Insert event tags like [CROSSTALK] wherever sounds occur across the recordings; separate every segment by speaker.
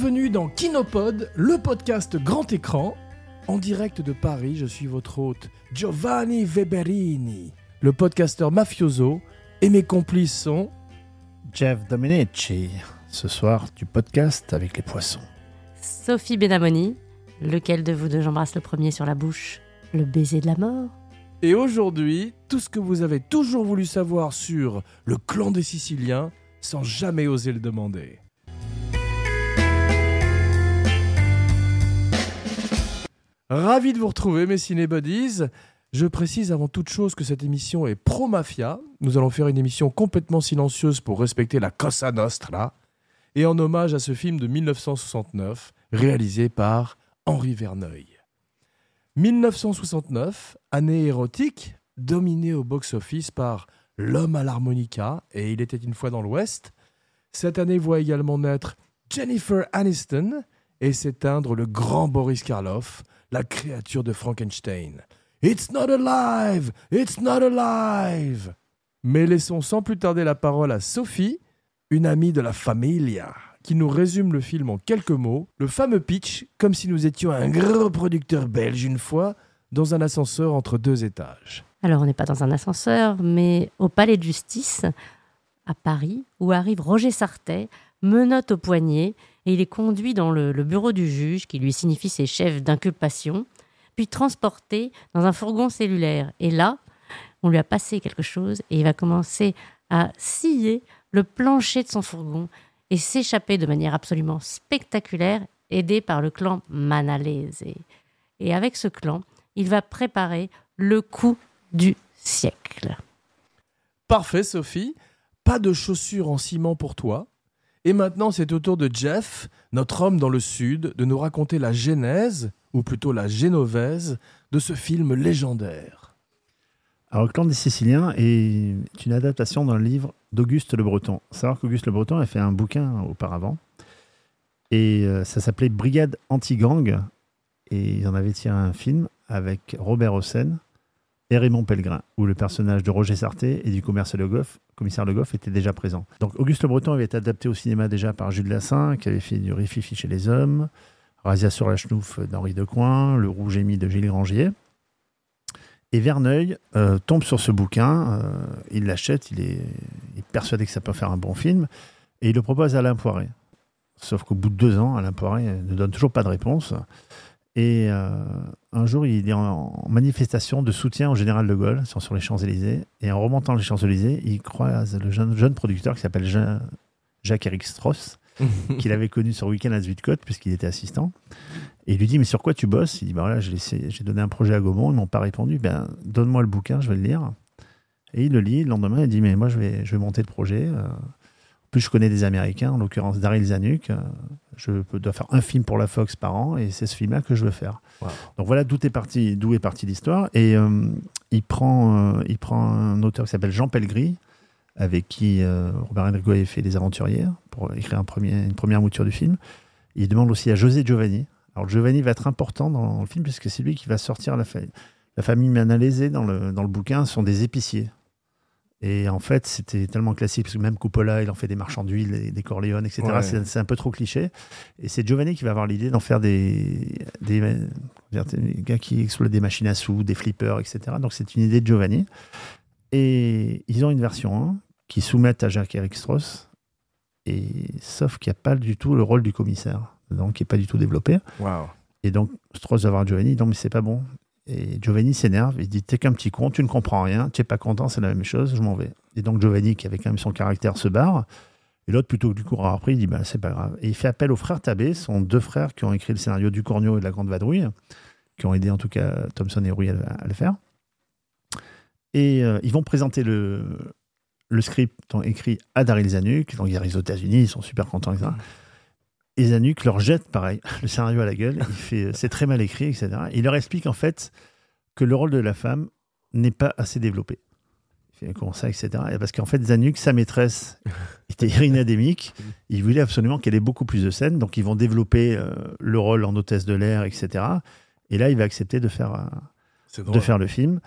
Speaker 1: Bienvenue dans Kinopod, le podcast grand écran. En direct de Paris, je suis votre hôte Giovanni Weberini, le podcasteur mafioso, et mes complices sont
Speaker 2: Jeff Domenici, ce soir du podcast avec les poissons.
Speaker 3: Sophie Benamoni, lequel de vous deux j'embrasse le premier sur la bouche Le baiser de la mort
Speaker 1: Et aujourd'hui, tout ce que vous avez toujours voulu savoir sur le clan des Siciliens sans jamais oser le demander. Ravi de vous retrouver, mes cinébuddies. Je précise avant toute chose que cette émission est pro-mafia. Nous allons faire une émission complètement silencieuse pour respecter la Cosa Nostra et en hommage à ce film de 1969 réalisé par Henri Verneuil. 1969, année érotique, dominée au box-office par L'homme à l'harmonica et Il était une fois dans l'Ouest. Cette année voit également naître Jennifer Aniston et s'éteindre le grand Boris Karloff, la créature de Frankenstein. It's not alive! It's not alive! Mais laissons sans plus tarder la parole à Sophie, une amie de la familia, qui nous résume le film en quelques mots, le fameux pitch, comme si nous étions un gros producteur belge une fois, dans un ascenseur entre deux étages.
Speaker 3: Alors on n'est pas dans un ascenseur, mais au palais de justice, à Paris, où arrive Roger Sartet, menotte au poignet, et il est conduit dans le, bureau du juge, qui lui signifie ses chefs d'inculpation, puis transporté dans un fourgon cellulaire. Et là, on lui a passé quelque chose, et il va commencer à scier le plancher de son fourgon et s'échapper de manière absolument spectaculaire, aidé par le clan Manalese. Et avec ce clan, il va préparer le coup du siècle.
Speaker 1: Parfait, Sophie. Pas de chaussures en ciment pour toi. Et maintenant, c'est au tour de Jeff, notre homme dans le Sud, de nous raconter la genèse, ou plutôt la génovaise, de ce film légendaire.
Speaker 2: Alors, clan des Siciliens est une adaptation d'un livre d'Auguste Le Breton. Savoir qu'Auguste Le Breton a fait un bouquin auparavant. Et euh, ça s'appelait Brigade anti-gang. Et ils en avaient tiré un film avec Robert Hossein et Raymond Pellegrin, où le personnage de Roger Sarté et du commissaire Le Goff, commissaire Le Goff était déjà présent. Donc Auguste Le Breton avait été adapté au cinéma déjà par Jules Lassin, qui avait fait du Rififi chez les hommes, Razia sur la chenouf d'Henri Decoing, Le Rouge émis de Gilles Grangier. Et Verneuil euh, tombe sur ce bouquin, euh, il l'achète, il est, il est persuadé que ça peut faire un bon film, et il le propose à Alain Poiré. Sauf qu'au bout de deux ans, Alain Poiré ne donne toujours pas de réponse. Et euh, un jour, il est en manifestation de soutien au général de Gaulle, sur les Champs-Élysées. Et en remontant les Champs-Élysées, il croise le jeune, jeune producteur qui s'appelle Jean- Jacques-Éric Strauss, [LAUGHS] qu'il avait connu sur Weekend à Zuidcote, puisqu'il était assistant. Et il lui dit Mais sur quoi tu bosses? Il dit bah voilà, j'ai donné un projet à Gaumont, ils m'ont pas répondu. Ben, donne-moi le bouquin, je vais le lire. Et il le lit. Le lendemain, il dit Mais moi, je vais, je vais monter le projet. Plus, je connais des Américains, en l'occurrence Daryl Zanuck. Euh, Je dois faire un film pour la Fox par an, et c'est ce film-là que je veux faire.
Speaker 1: Wow.
Speaker 2: Donc voilà d'où est parti, d'où est partie l'histoire. Et euh, il prend, euh, il prend un auteur qui s'appelle Jean Pellegris, avec qui euh, Robert Enrico avait fait Les Aventuriers pour écrire un premier, une première mouture du film. Il demande aussi à José Giovanni. Alors Giovanni va être important dans le film puisque c'est lui qui va sortir la, fa- la famille Manalese dans le, dans le bouquin sont des épiciers. Et en fait, c'était tellement classique, parce que même Coppola, il en fait des marchands d'huile, des, Corleone, etc.
Speaker 1: Ouais.
Speaker 2: C'est c'est un peu trop cliché. Et c'est Giovanni qui va avoir l'idée d'en faire des, des, gars qui exploitent des machines à sous, des flippers, etc. Donc c'est une idée de Giovanni. Et ils ont une version 1 qui soumettent à Jacques-Éric Strauss, et, sauf qu'il n'y a pas du tout le rôle du commissaire, donc qui n'est pas du tout développé.
Speaker 1: Waouh.
Speaker 2: Et donc, Strauss va voir Giovanni, non, mais c'est pas bon. Et Giovanni s'énerve, il dit T'es qu'un petit con, tu ne comprends rien, tu n'es pas content, c'est la même chose, je m'en vais. Et donc, Giovanni, qui avait quand même son caractère, se barre. Et l'autre, plutôt que du courir après, il dit bah, C'est pas grave. Et il fait appel aux frères Tabé, ce sont deux frères qui ont écrit le scénario du Cornio et de la Grande Vadrouille, qui ont aidé en tout cas Thomson et Rouy à, le faire. Et euh, ils vont présenter le, le script écrit à Daryl Zanuck. Donc, ils arrivent aux États-Unis, ils sont super contents, etc. Et Zanuck leur jette, pareil, [LAUGHS] le scénario à la gueule. Il fait euh, c'est très mal écrit, etc. Et il leur explique en fait que le rôle de la femme n'est pas assez développé. Il fait comment ça, etc. Et parce qu'en fait, Zanuck, sa maîtresse, [LAUGHS] était irinadémique. Il voulait absolument qu'elle ait beaucoup plus de scènes. Donc, ils vont développer euh, le rôle en hôtesse de l'air, etc. Et là, il va accepter de faire, euh, de faire le film.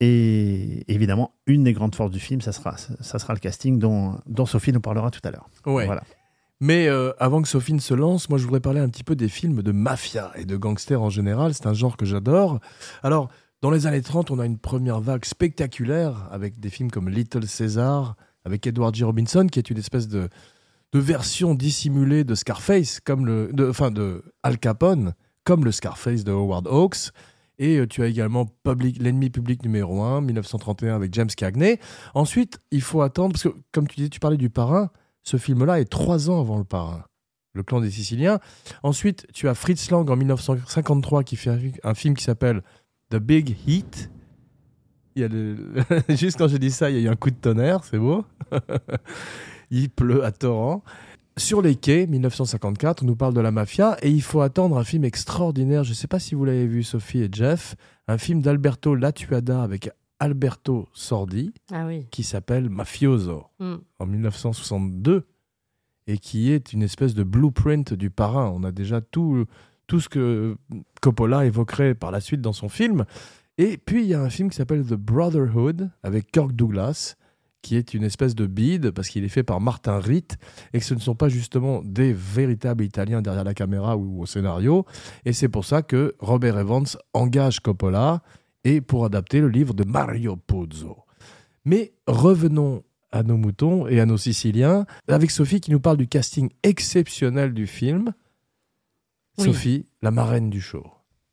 Speaker 2: Et évidemment, une des grandes forces du film, ça sera, ça sera le casting dont, dont Sophie nous parlera tout à l'heure.
Speaker 1: Ouais.
Speaker 2: Voilà.
Speaker 1: Mais euh, avant que Sophie ne se lance, moi je voudrais parler un petit peu des films de mafia et de gangsters en général. C'est un genre que j'adore. Alors, dans les années 30, on a une première vague spectaculaire avec des films comme Little Caesar, avec Edward G. Robinson, qui est une espèce de, version dissimulée de Scarface, comme le, enfin de Al Capone, comme le Scarface de Howard Hawks. Et euh, tu as également L'ennemi public numéro 1, 1931 avec James Cagney. Ensuite, il faut attendre, parce que comme tu disais, tu parlais du parrain, ce film-là est trois ans avant le parrain, le clan des Siciliens. Ensuite, tu as Fritz Lang en 1953 qui fait un, film qui s'appelle The Big Heat. Il [LAUGHS] Juste quand j'ai dit ça, il y a eu un coup de tonnerre, c'est beau. [LAUGHS] il pleut à torrent. Sur les quais, 1954, on nous parle de la mafia et il faut attendre un film extraordinaire. Je ne sais pas si vous l'avez vu, Sophie et Jeff, un film d'Alberto Latuada avec Alberto Sordi
Speaker 3: Ah oui.
Speaker 1: qui s'appelle Mafioso
Speaker 3: Mm.
Speaker 1: en 1962 et qui est une espèce de blueprint du parrain. On a déjà tout, tout ce que Coppola évoquerait par la suite dans son film. Et puis il y a un film qui s'appelle The Brotherhood avec Kirk Douglas qui est une espèce de bide parce qu'il est fait par Martin Ritt et que ce ne sont pas justement des véritables Italiens derrière la caméra ou au scénario. Et c'est pour ça que Robert Evans engage Coppola et pour adapter le livre de Mario Puzo. Mais revenons à nos moutons et à nos Siciliens, avec Sophie qui nous parle du casting exceptionnel du film.
Speaker 3: Oui.
Speaker 1: Sophie, la marraine du show.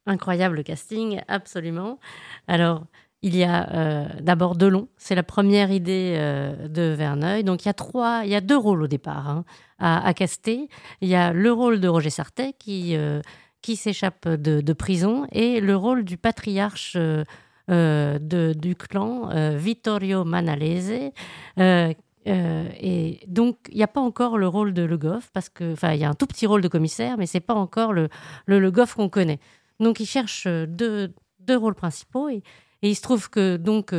Speaker 3: Incroyable casting, absolument. Alors, il y a euh, d'abord Delon, c'est la première idée euh, de Verneuil. Donc il y a trois, il y a deux rôles au départ hein, à, à caster. Il y a le rôle de Roger Sartet qui euh, qui s'échappe de, prison et le rôle du patriarche euh, euh, du clan euh, Vittorio Manalese. Et donc, il n'y a pas encore le rôle de Le Goff, parce que, enfin, il y a un tout petit rôle de commissaire, mais c'est pas encore le, le, le Goff qu'on connaît. Donc, il cherche deux, deux rôles principaux et, il se trouve que donc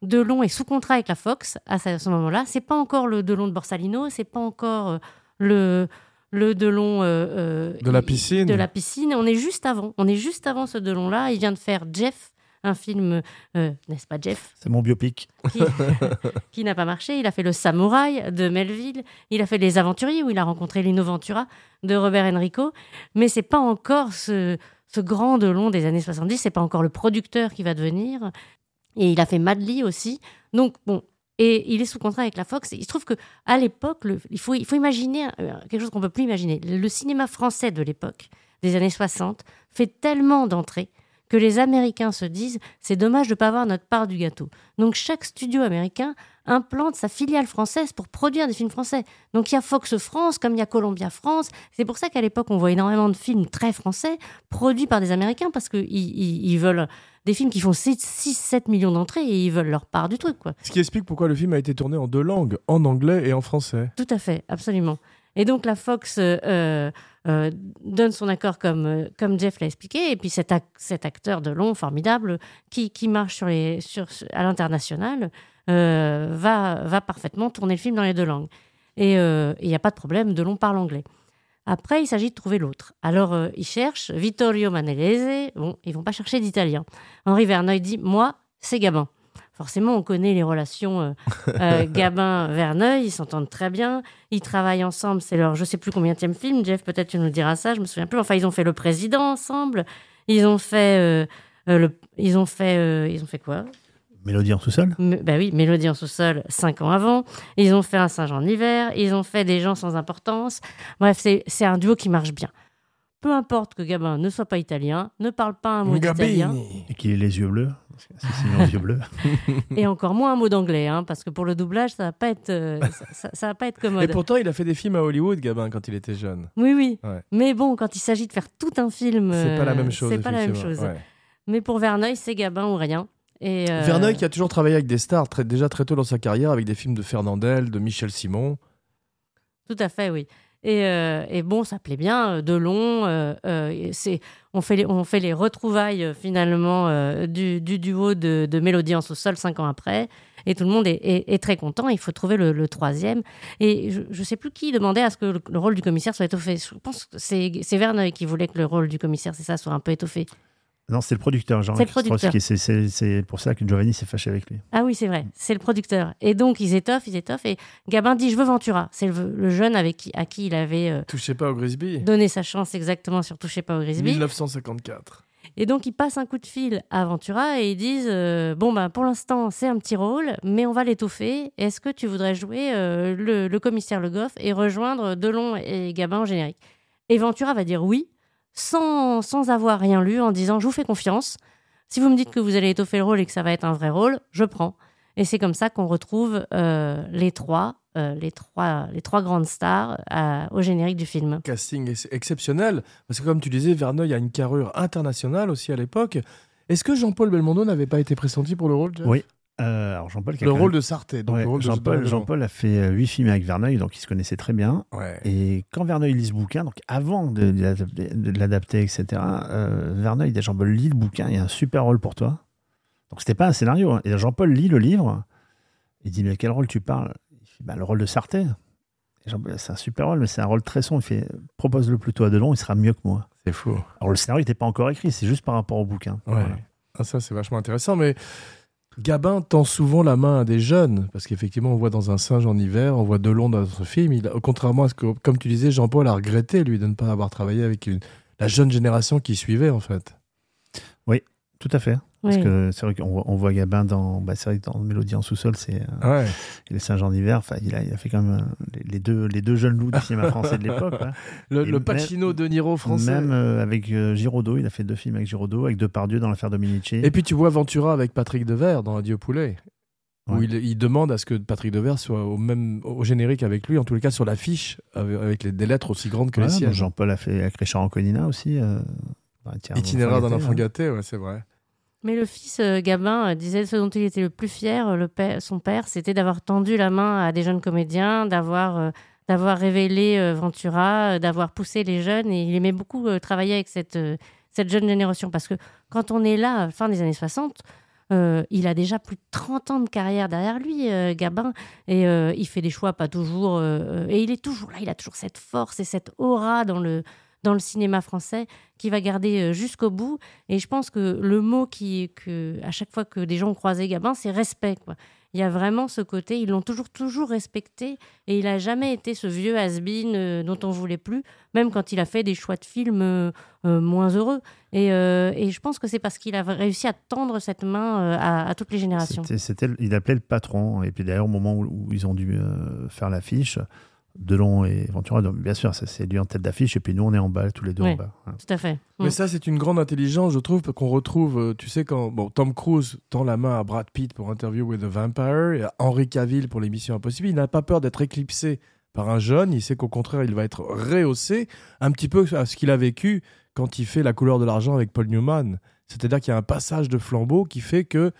Speaker 3: Delon est sous contrat avec la Fox à ce, moment-là. C'est pas encore le Delon de Borsalino, c'est pas encore le le Delon euh, euh,
Speaker 1: De la piscine.
Speaker 3: De la piscine. On est juste avant. On est juste avant ce Delon-là. Il vient de faire Jeff, un film, euh, n'est-ce pas Jeff?
Speaker 2: C'est mon biopic.
Speaker 3: qui, [LAUGHS] qui n'a pas marché. Il a fait Le Samouraï de Melville. Il a fait Les Aventuriers où il a rencontré Lino Ventura de Robert Enrico. Mais c'est pas encore ce, ce grand Delon des années 70. C'est pas encore le producteur qui va devenir. Et il a fait Madly aussi. Donc bon. Et il est sous contrat avec la Fox. Et il se trouve que à l'époque, il faut, imaginer euh, quelque chose qu'on peut plus imaginer. Le cinéma français de l'époque, des années 60, fait tellement d'entrées que les Américains se disent c'est dommage de ne pas avoir notre part du gâteau. Donc chaque studio américain implante sa filiale française pour produire des films français. Donc il y a Fox France comme il y a Columbia France. C'est pour ça qu'à l'époque on voit énormément de films très français produits par des Américains parce qu'ils ils, ils veulent des films qui font 6-7 millions d'entrées et ils veulent leur part du truc. quoi.
Speaker 1: Ce qui explique pourquoi le film a été tourné en deux langues, en anglais et en français.
Speaker 3: Tout à fait, absolument. Et donc la Fox euh, euh, euh, donne son accord comme, comme Jeff l'a expliqué, et puis cet, ac- cet acteur de long, formidable, qui, qui marche sur les, sur, à l'international, va, va parfaitement tourner le film dans les deux langues. Et il n'y a pas de problème, Delon parle anglais. Après, il s'agit de trouver l'autre. Alors, ils cherchent Vittorio Manelese. Bon, ils vont pas chercher d'italien. Henri Verneuil dit Moi, c'est Gabin. Forcément, on connaît les relations euh, [LAUGHS] euh, Gabin-Verneuil. Ils s'entendent très bien. Ils travaillent ensemble. C'est leur je sais plus combien de film. Jeff, peut-être tu nous diras ça. Je me souviens plus. Enfin, ils ont fait Le Président ensemble. Ils ont fait. euh, euh, le, ils ont fait. euh, ils ont fait quoi?
Speaker 2: Mélodie en sous-sol?
Speaker 3: M- bah oui, Mélodie en sous-sol, cinq ans avant. Ils ont fait un singe en hiver. Ils ont fait des gens sans importance. Bref, c'est c'est un duo qui marche bien. Peu importe que Gabin ne soit pas italien, ne parle pas un mot d'italien,
Speaker 2: et qu'il ait les yeux bleus. C'est les yeux bleus. [LAUGHS]
Speaker 3: et encore moins un mot d'anglais, hein, parce que pour le doublage, ça va pas être, euh, ça, ça- ça va pas être
Speaker 1: Et
Speaker 3: commode.
Speaker 1: pourtant, il a fait des films à Hollywood, Gabin, quand il était jeune.
Speaker 3: Oui, oui.
Speaker 1: Ouais.
Speaker 3: Mais bon, quand il s'agit de faire tout un film,
Speaker 1: C'est pas la
Speaker 3: euh,
Speaker 1: même chose.
Speaker 3: C'est pas la même chose.
Speaker 1: Ouais.
Speaker 3: Mais pour Verneuil, c'est Gabin ou rien. Et euh,
Speaker 1: Verneuil qui a toujours travaillé avec des stars très- déjà très tôt dans sa carrière, avec des films de Fernandel, de Michel Simon.
Speaker 3: Tout à fait, oui. Et, euh, et bon, ça plaît bien, euh, Delon. euh, euh, on, fait les, retrouvailles finalement du, du duo de, de Mélodie en sous-sol cinq ans après. Et tout le monde est, très content. Il faut trouver le, troisième. Et je ne sais plus qui demandait à ce que le, le rôle du commissaire soit étoffé. Je pense que c'est, c'est Verneuil qui voulait que le rôle du commissaire, c'est ça, soit un peu étoffé.
Speaker 2: Non, c'est le producteur, Jean
Speaker 3: C'est le producteur.
Speaker 2: C'est- pour ça que Giovanni s'est fâché avec lui.
Speaker 3: Ah oui, c'est vrai, c'est le producteur. Et donc, ils étoffent, ils étoffent. Et Gabin dit Je veux Ventura. C'est le, le jeune avec qui, à qui il avait euh,
Speaker 1: Touchez pas au Grisby.
Speaker 3: donné sa chance exactement sur Touchez pas au Grisby.
Speaker 1: 1954.
Speaker 3: Et donc, ils passent un coup de fil à Ventura et ils disent euh, Bon, ben, pour l'instant, c'est un petit rôle, mais on va l'étoffer. Est-ce que tu voudrais jouer euh, le, le commissaire Le Goff et rejoindre Delon et Gabin en générique? Et Ventura va dire oui, sans, sans avoir rien lu, en disant Je vous fais confiance. Si vous me dites que vous allez étoffer le rôle et que ça va être un vrai rôle, je prends. Et c'est comme ça qu'on retrouve euh, les trois, euh, les trois, les trois grandes stars euh, au générique du film.
Speaker 1: Casting ex- exceptionnel. Parce que comme tu disais, Verneuil a une carrure internationale aussi à l'époque. Est-ce que Jean-Paul Belmondo n'avait pas été pressenti pour le rôle Jeff?
Speaker 2: Oui. Euh, alors Jean-Paul,
Speaker 1: Le rôle
Speaker 2: même-
Speaker 1: de Sarté. Donc
Speaker 2: Ouais,
Speaker 1: le rôle de-
Speaker 2: Jean-Paul,
Speaker 1: de-
Speaker 2: Jean-Paul a fait euh, huit films avec Verneuil, donc il se connaissait très bien.
Speaker 1: Ouais.
Speaker 2: Et quand Verneuil lit ce bouquin, donc avant de, de l'adapter- etc., euh, Verneuil dit à Jean-Paul, lis le bouquin, il y a un super rôle pour toi. Donc c'était pas un scénario. hein. Et Jean-Paul lit le livre, il dit, mais quel rôle tu parles? Il fait, bah, le rôle de Sarté. Jean-Paul, C'est un super rôle, mais c'est un rôle très sombre. Il fait, propose-le plutôt à Delon, il sera mieux que moi.
Speaker 1: C'est fou.
Speaker 2: Alors le scénario n'était pas encore écrit, c'est juste par rapport au bouquin.
Speaker 1: Ouais.
Speaker 2: Voilà.
Speaker 1: Ah, ça, c'est vachement intéressant. Mais Gabin tend souvent la main à des jeunes. Parce qu'effectivement, on voit dans Un singe en hiver, on voit Delon dans ce film. Il, contrairement à ce que, comme tu disais, Jean-Paul a regretté, lui, de ne pas avoir travaillé avec la jeune génération qui suivait, en fait.
Speaker 2: Tout à fait. Parce
Speaker 3: Oui.
Speaker 2: que c'est vrai qu'on voit, on voit Gabin dans, bah, c'est vrai que dans Mélodie en sous-sol, c'est euh,
Speaker 1: Ouais.
Speaker 2: il est Saint-Jean d'hiver. Enfin, il a, il a fait quand même euh, les, les deux, les deux jeunes loups du cinéma [LAUGHS] français de l'époque. hein.
Speaker 1: Le, le
Speaker 2: même-
Speaker 1: Pacino de Niro français.
Speaker 2: Même euh, avec euh, Giraudot, il a fait deux films avec Giraudot, avec Depardieu dans l'affaire Dominici.
Speaker 1: Et puis tu vois Ventura avec Patrick Devers dans Adieu poulet. Où
Speaker 2: Ouais.
Speaker 1: il, il demande à ce que Patrick Devers soit au même au générique avec lui, en tous les cas sur l'affiche, avec, avec les- des lettres aussi grandes que les siennes.
Speaker 2: Jean-Paul a fait avec Richard Anconina aussi. Euh, dans Itinéraire
Speaker 1: Itinéraire d'un
Speaker 2: gâté,
Speaker 1: enfant
Speaker 2: hein.
Speaker 1: gâté, ouais, c'est vrai.
Speaker 3: Mais le fils euh, Gabin euh, disait ce dont il était le plus fier, euh, son père, c'était d'avoir tendu la main à des jeunes comédiens, d'avoir révélé Ventura, d'avoir poussé les jeunes. Et il aimait beaucoup travailler avec cette, jeune génération. Parce que quand on est là, fin des années 60, euh, il a déjà plus de 30 ans de carrière derrière lui, Gabin, et il fait des choix pas toujours. et il est toujours là, il a toujours cette force et cette aura dans le, dans le cinéma français qui va garder euh, jusqu'au bout. Et je pense que le mot qui, à chaque fois que des gens ont croisé Gabin, c'est respect. Il y a vraiment ce côté, ils l'ont toujours, toujours respecté et il n'a jamais été ce vieux has-been euh, dont on voulait plus, même quand il a fait des choix de films euh, moins heureux. Et, je pense que c'est parce qu'il a réussi à tendre cette main à, toutes les générations.
Speaker 2: Il appelait le patron. Et puis d'ailleurs, au moment où, ils ont dû faire l'affiche, Delon et Ventura, donc, bien sûr, ça, c'est lui en tête d'affiche. Et puis nous, on est en bas, tous les deux
Speaker 3: Ouais.
Speaker 2: en bas. hein.
Speaker 3: Tout à fait.
Speaker 1: Mais
Speaker 3: Mm.
Speaker 1: ça, c'est une grande intelligence, je trouve, qu'on retrouve, euh, tu sais, quand bon, Tom Cruise tend la main à Brad Pitt pour Interview with the Vampire et à Henry Cavill pour l'émission Impossible, il n'a pas peur d'être éclipsé par un jeune, il sait qu'au contraire, il va être rehaussé, un petit peu à ce qu'il a vécu quand il fait La couleur de l'argent avec Paul Newman. C'est-à-dire qu'il y a un passage de flambeau qui fait que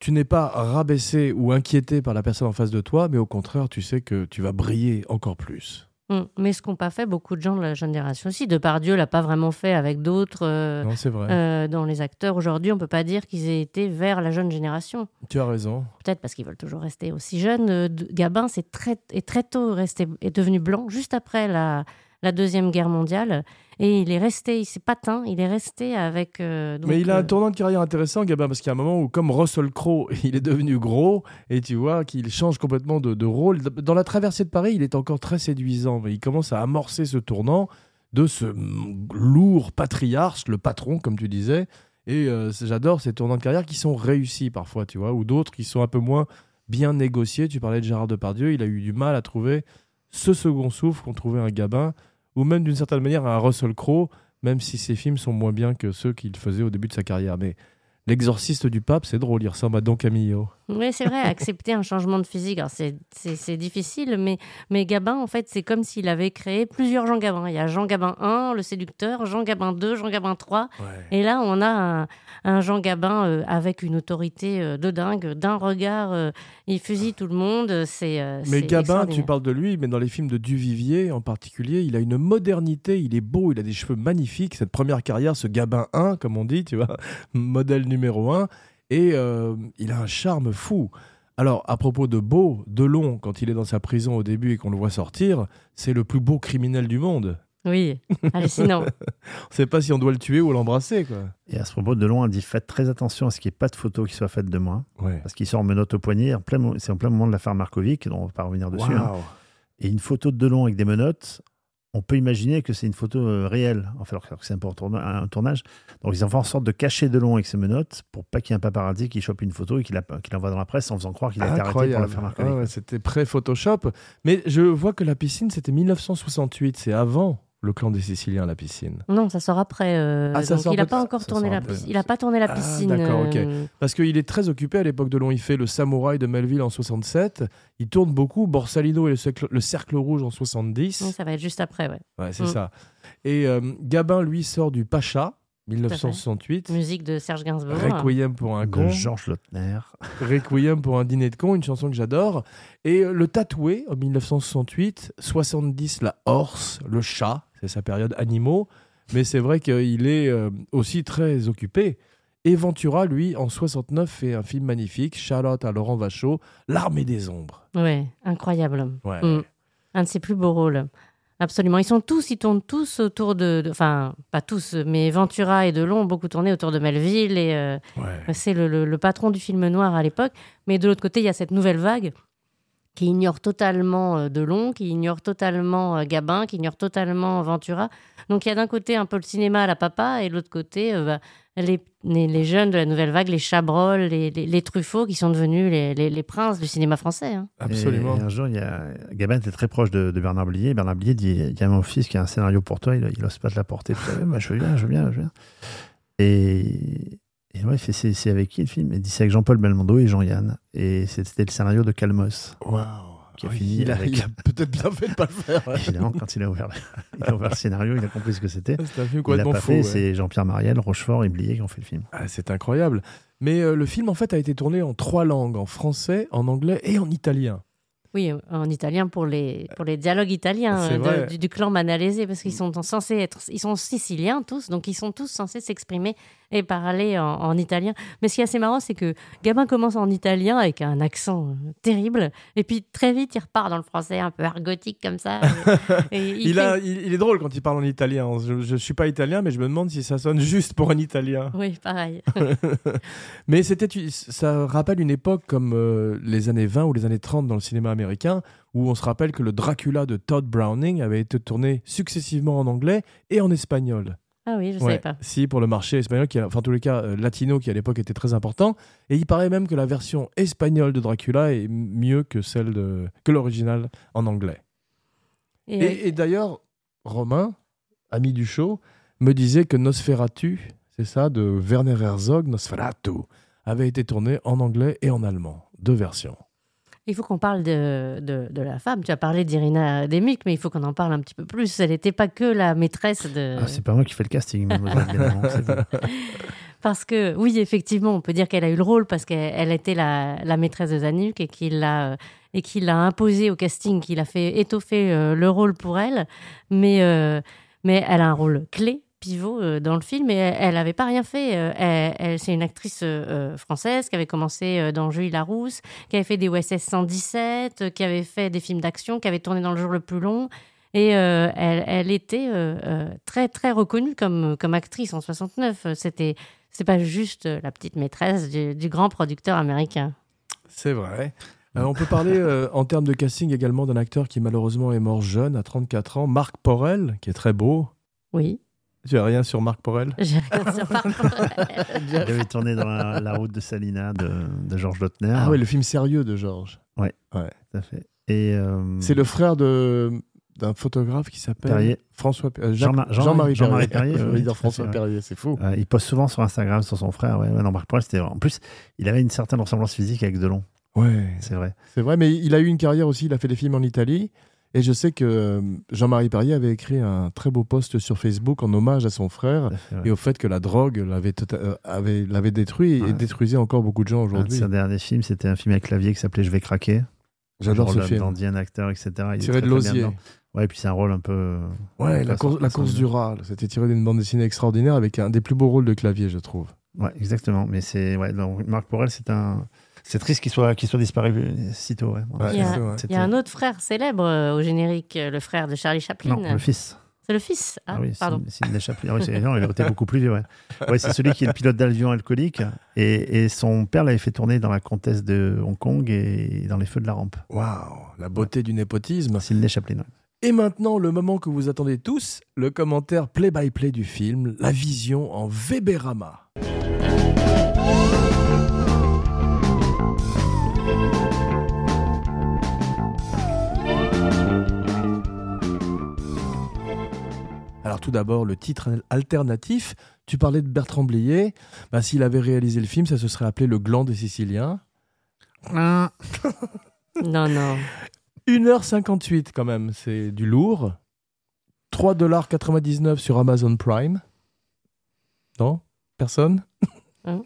Speaker 1: tu n'es pas rabaissé ou inquiété par la personne en face de toi, mais au contraire, tu sais que tu vas briller encore plus.
Speaker 3: Mm. Mais ce qu'ont pas fait beaucoup de gens de la génération aussi. Depardieu l'a pas vraiment fait avec d'autres. euh,
Speaker 1: Non, c'est vrai.
Speaker 3: euh, dans les acteurs aujourd'hui, on peut pas dire qu'ils aient été vers la jeune génération.
Speaker 1: Tu as raison.
Speaker 3: Peut-être parce qu'ils veulent toujours rester aussi jeunes. Euh, Gabin c'est très, est très tôt resté, est devenu blanc, juste après la, la Deuxième Guerre mondiale. Et il est resté, il s'est pas teint, il est resté avec. euh, donc,
Speaker 1: Mais il a un
Speaker 3: euh,
Speaker 1: tournant de carrière intéressant, Gabin, parce qu'il y a un moment où, comme Russell Crowe, [LAUGHS] il est devenu gros, et tu vois qu'il change complètement de, de rôle. Dans la traversée de Paris, il est encore très séduisant, mais il commence à amorcer ce tournant de ce mm, lourd patriarche, le patron, comme tu disais. Et euh, j'adore ces tournants de carrière qui sont réussis parfois, tu vois, ou d'autres qui sont un peu moins bien négociés. Tu parlais de Gérard Depardieu, il a eu du mal à trouver ce second souffle qu'on trouvait un Gabin, ou même d'une certaine manière un Russell Crowe, même si ses films sont moins bien que ceux qu'il faisait au début de sa carrière. Mais L'exorciste du pape, c'est drôle, il ressemble à Don Camillo.
Speaker 3: Oui, c'est vrai, accepter un changement de physique, c'est- difficile, mais, mais Gabin, en fait, c'est comme s'il avait créé plusieurs Jean Gabin. Il y a Jean Gabin 1, le séducteur, Jean Gabin 2, Jean Gabin 3, et là, on a un, un Jean Gabin euh, avec une autorité euh, de dingue, d'un regard, euh, il fusille tout le monde, c'est
Speaker 1: Mais Gabin, tu parles de lui, mais dans les films de Duvivier en particulier, il a une modernité, il est beau, il a des cheveux magnifiques. Cette première carrière, ce Gabin 1, comme on dit, tu vois, [LAUGHS] modèle numéro 1, et euh, il a un charme fou. Alors, à propos de beau, Delon, quand il est dans sa prison au début et qu'on le voit sortir, c'est le plus beau criminel du monde.
Speaker 3: Oui, hallucinant. [LAUGHS]
Speaker 1: On ne sait pas si on doit le tuer ou l'embrasser. quoi.
Speaker 2: Et à ce propos, Delon a dit faites très attention à ce qu'il n'y ait pas de photos qui soient faites de moi.
Speaker 1: Ouais.
Speaker 2: Parce qu'il sort menottes au poignet. en plein mo- C'est en plein moment de l'affaire Markovic, dont on va pas revenir dessus. hein. Et une photo de Delon avec des menottes, on peut imaginer que c'est une photo euh, réelle, enfin, alors que c'est un, tournage. Donc ils ont fait en sorte de cacher Delon avec ses menottes pour pas qu'il y ait un paparazzi qui chope une photo et qu'il la- qu'il envoie dans la presse en faisant croire qu'il a été arrêté pour
Speaker 1: Incroyable.
Speaker 2: l'affaire Markovic.
Speaker 1: Ah ouais, C'était pré-Photoshop. Mais je vois que la piscine, c'était 1968. C'est avant le clan des Siciliens, la piscine.
Speaker 3: Non, ça sort après. euh,
Speaker 1: Ah, ça
Speaker 3: donc
Speaker 1: sort
Speaker 3: il n'a pas encore tourné la piscine. Il a pas tourné la
Speaker 1: Ah,
Speaker 3: piscine.
Speaker 1: d'accord, ok.
Speaker 3: euh,
Speaker 1: Parce qu'il est très occupé à l'époque de long. Il fait le samouraï de Melville en 67. Il tourne beaucoup. Borsalino et le cercle, le cercle rouge en 70.
Speaker 3: non, ça va être juste après, ouais.
Speaker 1: Ouais, c'est
Speaker 3: Mm.
Speaker 1: ça. Et euh, Gabin, lui, sort du Pacha, 1968.
Speaker 3: Musique de Serge Gainsbourg.
Speaker 1: Requiem pour un
Speaker 2: De
Speaker 1: con.
Speaker 2: Georges Lautner.
Speaker 1: Requiem pour un dîner de con, une chanson que j'adore. Et euh, Le Tatoué, en 1968. 70, La Horse, Le Chat. C'est sa période animaux. Mais c'est vrai qu'il est euh, aussi très occupé. Et Ventura, lui, en 69, fait un film magnifique. Charlotte à Laurent Vachaud, L'Armée des Ombres.
Speaker 3: Ouais, incroyable.
Speaker 1: Ouais.
Speaker 3: Mm. Un de ses plus beaux rôles. Absolument. Ils sont tous, ils tournent tous autour de. de- Enfin, pas tous, mais Ventura et Delon ont beaucoup tourné autour de Melville. Et euh,
Speaker 1: Ouais.
Speaker 3: c'est le, le- le patron du film noir à l'époque. Mais de l'autre côté, il y a cette nouvelle vague qui ignore totalement euh, Delon, qui ignore totalement euh, Gabin, qui ignore totalement Ventura. Donc il y a d'un côté un peu le cinéma à la papa et de l'autre côté euh, bah, les, les, les jeunes de la nouvelle vague, les Chabrol, les, les, les Truffaut qui sont devenus les, les, les princes du cinéma français. hein.
Speaker 1: Absolument.
Speaker 2: Et, un jour, il y a... Gabin était très proche de, de Bernard Blier. Bernard Blier dit Il y a mon fils qui a un scénario pour toi, il n'ose pas te l'apporter. Bah, je veux bien, je veux bien, je veux bien. Et, et ouais, il fait C'est c'est avec qui le film? Il dit C'est avec Jean-Paul Belmondo et Jean-Yann. Et c'était le scénario de Calmos.
Speaker 1: Waouh.
Speaker 2: Qui a
Speaker 1: Oui,
Speaker 2: fini
Speaker 1: il a,
Speaker 2: avec-
Speaker 1: il a peut-être bien fait de pas le faire.
Speaker 2: Évidemment, quand il a, ouvert le, [LAUGHS] il a ouvert le scénario, il a compris ce que c'était.
Speaker 1: C'est un film
Speaker 2: Il l'a
Speaker 1: complètement
Speaker 2: pas
Speaker 1: ouais.
Speaker 2: c'est Jean-Pierre Mariel, Rochefort et Blier qui ont fait le film.
Speaker 1: Ah, c'est incroyable. Mais euh, le film, en fait, a été tourné en trois langues, en français, en anglais et en italien.
Speaker 3: Oui, en italien pour les, pour les dialogues italiens de- du, du clan Manalese, parce qu'ils sont censés être, ils sont siciliens tous, donc ils sont tous censés s'exprimer et parler en, en italien. Mais ce qui est assez marrant, c'est que Gabin commence en italien avec un accent euh, terrible, et puis très vite il repart dans le français un peu argotique comme ça. et- [LAUGHS] et il
Speaker 1: Il,
Speaker 3: fait-
Speaker 1: a, il, il est drôle quand il parle en italien. Je ne suis pas italien, mais je me demande si ça sonne juste pour un italien. [LAUGHS]
Speaker 3: Oui, pareil. [LAUGHS]
Speaker 1: Mais c'était, ça rappelle une époque comme euh, les années 20 ou les années 30 dans le cinéma américain, où on se rappelle que le Dracula de Todd Browning avait été tourné successivement en anglais et en espagnol.
Speaker 3: Ah oui, je ne
Speaker 1: Ouais,
Speaker 3: savais pas.
Speaker 1: Si, pour le marché espagnol, qui a- enfin, en tous les cas, euh, latino, qui à l'époque était très important. Et il paraît même que la version espagnole de Dracula est mieux que celle de, que l'original en anglais.
Speaker 3: Et,
Speaker 1: Et, et d'ailleurs, Romain, ami du show, me disait que Nosferatu, c'est ça, de Werner Herzog, Nosferatu, avait été tourné en anglais et en allemand. Deux versions.
Speaker 3: Il faut qu'on parle de, de, de la femme. Tu as parlé d'Irina Demick, mais il faut qu'on en parle un petit peu plus. Elle n'était pas que la maîtresse de.
Speaker 2: Ah, c'est pas moi qui fais le casting, mademoiselle. [LAUGHS]
Speaker 3: Parce que, oui, effectivement, on peut dire qu'elle a eu le rôle parce qu'elle elle était la, la maîtresse de Zanuck et qu'il l'a, et qu'il l'a imposé au casting, qu'il a fait étoffer euh, le rôle pour elle. Mais, euh, mais elle a un rôle clé, pivot euh, dans le film et elle n'avait pas rien fait. Euh, elle, elle- c'est une actrice euh, française qui avait commencé dans Jules Larousse, qui avait fait des OSS 117, euh, qui avait fait des films d'action, qui avait tourné dans Le jour le plus long. Et euh, elle, elle était euh, très, très reconnue comme, comme actrice en 69. C'était c'est pas juste la petite maîtresse du, du grand producteur américain.
Speaker 1: C'est vrai. [LAUGHS] Euh, on peut parler euh, en termes de casting également d'un acteur qui malheureusement est mort jeune, à 34 ans, Marc Porel, qui est très beau.
Speaker 3: Oui,
Speaker 1: Tu as rien sur Marc Porel
Speaker 3: j'ai rien sur Marc Aurèle. [LAUGHS]
Speaker 2: Il avait tourné dans la, la route de Salina de, de Georges Lautner.
Speaker 1: Ah oui, le film sérieux de Georges.
Speaker 2: Tout à fait. Et euh,
Speaker 1: C'est le frère de d'un photographe qui s'appelle
Speaker 2: Perrier.
Speaker 1: François euh, Jacques-
Speaker 2: Jean-Ma- Jean-
Speaker 1: Jean-Marie
Speaker 2: Jean-Marie
Speaker 1: Perrier.
Speaker 2: Perrier, [LAUGHS]
Speaker 1: Je
Speaker 2: oui,
Speaker 1: dire François
Speaker 2: ouais.
Speaker 1: Perrier, c'est fou.
Speaker 2: euh, il poste souvent sur Instagram sur son frère. Ouais, ouais, non, Marc Porel, c'était en plus, il avait une certaine ressemblance physique avec Delon.
Speaker 1: Ouais,
Speaker 2: C'est vrai.
Speaker 1: c'est vrai, mais il a eu une carrière aussi, il a fait des films en Italie. Et je sais que euh, Jean-Marie Perrier avait écrit un très beau post sur Facebook en hommage à son frère et au fait que la drogue l'avait tota- euh, avait- l'avait détruit et détruisait encore beaucoup de gens
Speaker 2: Un de
Speaker 1: aujourd'hui.
Speaker 2: ses derniers films, c'était un film avec Clavier qui s'appelait Je vais craquer.
Speaker 1: J'adore ce film.
Speaker 2: Dandy, un acteur, etc. Il
Speaker 1: Tiré de l'osier.
Speaker 2: Ouais, et puis c'est un rôle un peu.
Speaker 1: Ouais, la, course, la du rat, c'était tiré d'une bande dessinée extraordinaire avec un des plus beaux rôles de clavier, je trouve.
Speaker 2: Ouais, exactement. Mais c'est. Ouais, donc, Marc Porel, c'est un. C'est triste qu'il soit, qu'il soit disparu euh, si tôt. Ouais.
Speaker 1: Ouais,
Speaker 3: Il y a-
Speaker 1: c'est vrai.
Speaker 3: Il y a un autre frère célèbre euh, au générique, euh, le frère de Charlie Chaplin.
Speaker 2: Non, le fils.
Speaker 3: C'est le fils. Ah,
Speaker 2: oui,
Speaker 3: pardon.
Speaker 2: c'est Sidney Chaplin. Ah oui, c'est- non, il été beaucoup plus vieux. Ouais. [LAUGHS] Ouais, c'est celui qui est le pilote d'avion alcoolique. Et, et son père l'avait fait tourner dans la comtesse de Hong Kong et dans les feux de la rampe.
Speaker 1: Waouh, la beauté du népotisme.
Speaker 2: Sidney Chaplin. ouais.
Speaker 1: Et maintenant, le moment que vous attendez tous, le commentaire play-by-play du film, la vision en Weberama. Alors tout d'abord, le titre alternatif. Tu parlais de Bertrand Blier. Bah, S'il avait réalisé le film, ça se serait appelé Le gland des Siciliens.
Speaker 3: Non, non.
Speaker 1: 1h58 quand même, c'est du lourd. 3,99$ sur Amazon Prime. Non? Personne?
Speaker 3: Non.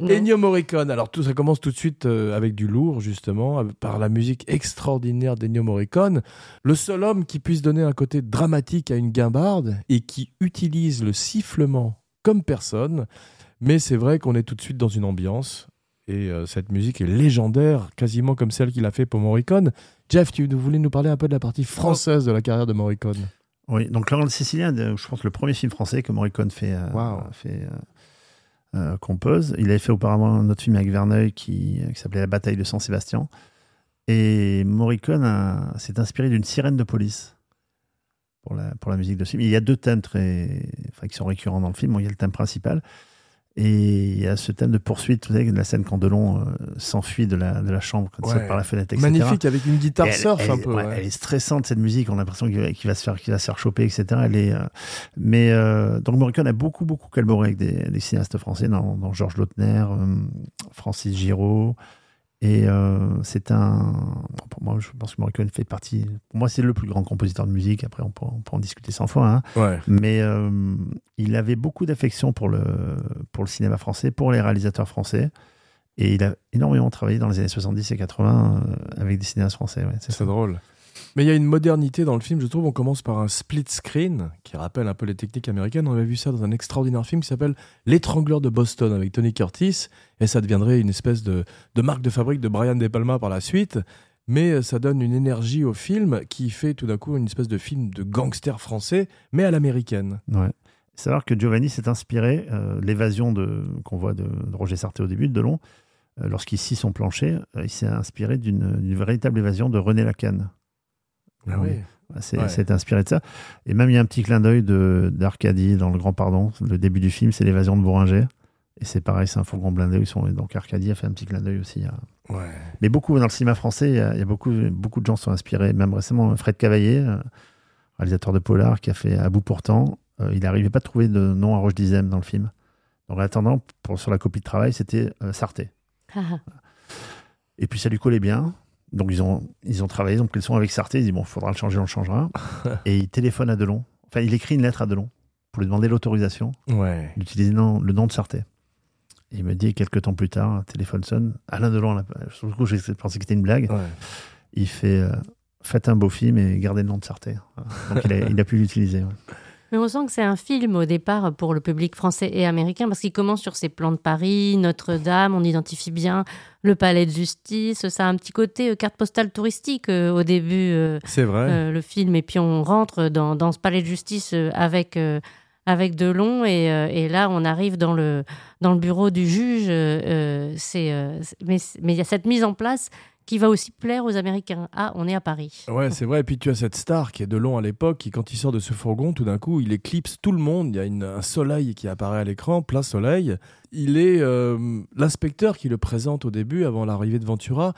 Speaker 3: [LAUGHS]
Speaker 1: Ennio Morricone. Alors tout ça commence tout de suite euh, avec du lourd justement, avec- par la musique extraordinaire d'Ennio Morricone. Le seul homme qui puisse donner un côté dramatique à une guimbarde et qui utilise le sifflement comme personne. Mais c'est vrai qu'on est tout de suite dans une ambiance. Et euh, cette musique est légendaire, quasiment comme celle qu'il a fait pour Morricone. Jeff, tu voulais nous parler un peu de la partie française de la carrière de Morricone?
Speaker 2: Oui, donc Laurent le Sicilien, je pense le premier film français que Morricone fait, euh,
Speaker 1: Wow.
Speaker 2: fait euh, euh, compose. Il avait fait auparavant un autre film avec Verneuil qui, qui s'appelait La bataille de Saint-Sébastien. Et Morricone a- s'est inspiré d'une sirène de police pour la, musique de ce film. Il y a deux thèmes qui sont récurrents dans le film. Il y a le thème principal. Et il y a ce thème de poursuite, vous savez, de la scène quand Delon euh, s'enfuit de la, de la chambre, quand il
Speaker 1: Ouais.
Speaker 2: saute par la fenêtre, etc.
Speaker 1: Magnifique, avec une guitare
Speaker 2: Elle-
Speaker 1: surf
Speaker 2: elle-
Speaker 1: un peu.
Speaker 2: ouais,
Speaker 1: ouais.
Speaker 2: Elle est stressante cette musique. On a l'impression qu'il va, qu'il va se faire, qu'il va se faire choper, etc. Elle est, euh, mais euh, donc Morricone a beaucoup beaucoup collaboré avec des, des cinéastes français, dans, dans Georges Lautner, euh, Francis Giraud. Et euh, c'est un, pour moi, je pense que Morricone fait partie. Pour moi, c'est le plus grand compositeur de musique. Après, on peut, on peut en discuter 100 fois. Hein.
Speaker 1: Ouais.
Speaker 2: Mais euh, il avait beaucoup d'affection pour le, pour le cinéma français, pour les réalisateurs français. Et il a énormément travaillé dans les années 70 et 80 euh, avec des cinéastes français. ouais. C'est
Speaker 1: drôle. Mais il y a une modernité dans le film, je trouve. On commence par un split screen qui rappelle un peu les techniques américaines. On avait vu ça dans un extraordinaire film qui s'appelle L'étrangleur de Boston avec Tony Curtis. Et ça deviendrait une espèce de, marque de fabrique de Brian De Palma par la suite. Mais euh, ça donne une énergie au film qui fait tout d'un coup une espèce de film de gangster français, mais à l'américaine.
Speaker 2: Ouais. Savoir que Giovanni s'est inspiré, euh, l'évasion qu'on voit de, Roger Sarté au début, de Delon, euh, lorsqu'il scie son plancher, euh, il s'est inspiré d'une véritable évasion de René Lacan.
Speaker 1: Ah oui.
Speaker 2: C'est,
Speaker 1: Ouais.
Speaker 2: inspiré de ça. Et même il y a un petit clin d'œil de, d'Arcadie dans Le Grand Pardon. Le début du film, c'est l'évasion de Bourringer. Et c'est pareil, c'est un fourgon blindé. Ils sont, donc Arcadie a fait un petit clin d'œil aussi.
Speaker 1: Ouais.
Speaker 2: Mais beaucoup dans le cinéma français, il y a, il y a beaucoup, beaucoup de gens sont inspirés. Même récemment, Fred Cavaillé, euh, réalisateur de Polar, qui a fait À bout pourtant, euh, il n'arrivait pas à trouver de nom à Roche Dizem dans le film. Donc en attendant, pour, sur la copie de travail, c'était euh, Sarté. Et puis ça lui collait bien. Donc ils ont, ils ont travaillé, ils ont pris le son avec Sarté. Ils disent bon, il faudra le changer, on le changera. [LAUGHS] et il téléphone à Delon. Enfin, il écrit une lettre à Delon pour lui demander l'autorisation
Speaker 1: Ouais.
Speaker 2: d'utiliser non- le nom de Sarté. Et il me dit quelques temps plus tard, un téléphone sonne. Alain Delon, là, sur le coup, j'ai pensé que c'était une blague.
Speaker 1: ouais.
Speaker 2: Il fait euh, Faites un beau film et gardez le nom de Sarté. Donc il a, il a pu l'utiliser. ouais.
Speaker 3: Mais on sent que c'est un film au départ pour le public français et américain parce qu'il commence sur ces plans de Paris, Notre-Dame, on identifie bien le palais de justice. Ça a un petit côté euh, carte postale touristique euh, au début, euh,
Speaker 1: C'est vrai.
Speaker 3: le film. Et puis on rentre dans, dans ce palais de justice avec, avec Delon et, euh, et là on arrive dans le, dans le bureau du juge. euh, c'est, mais il y a cette mise en place qui va aussi plaire aux Américains. Ah, on est à Paris.
Speaker 1: Ouais, c'est vrai. Et puis tu as cette star qui est de long à l'époque, qui quand il sort de ce fourgon, tout d'un coup, il éclipse tout le monde. Il y a une- un soleil qui apparaît à l'écran, plein soleil. Il est euh, l'inspecteur qui le présente au début, avant l'arrivée de Ventura,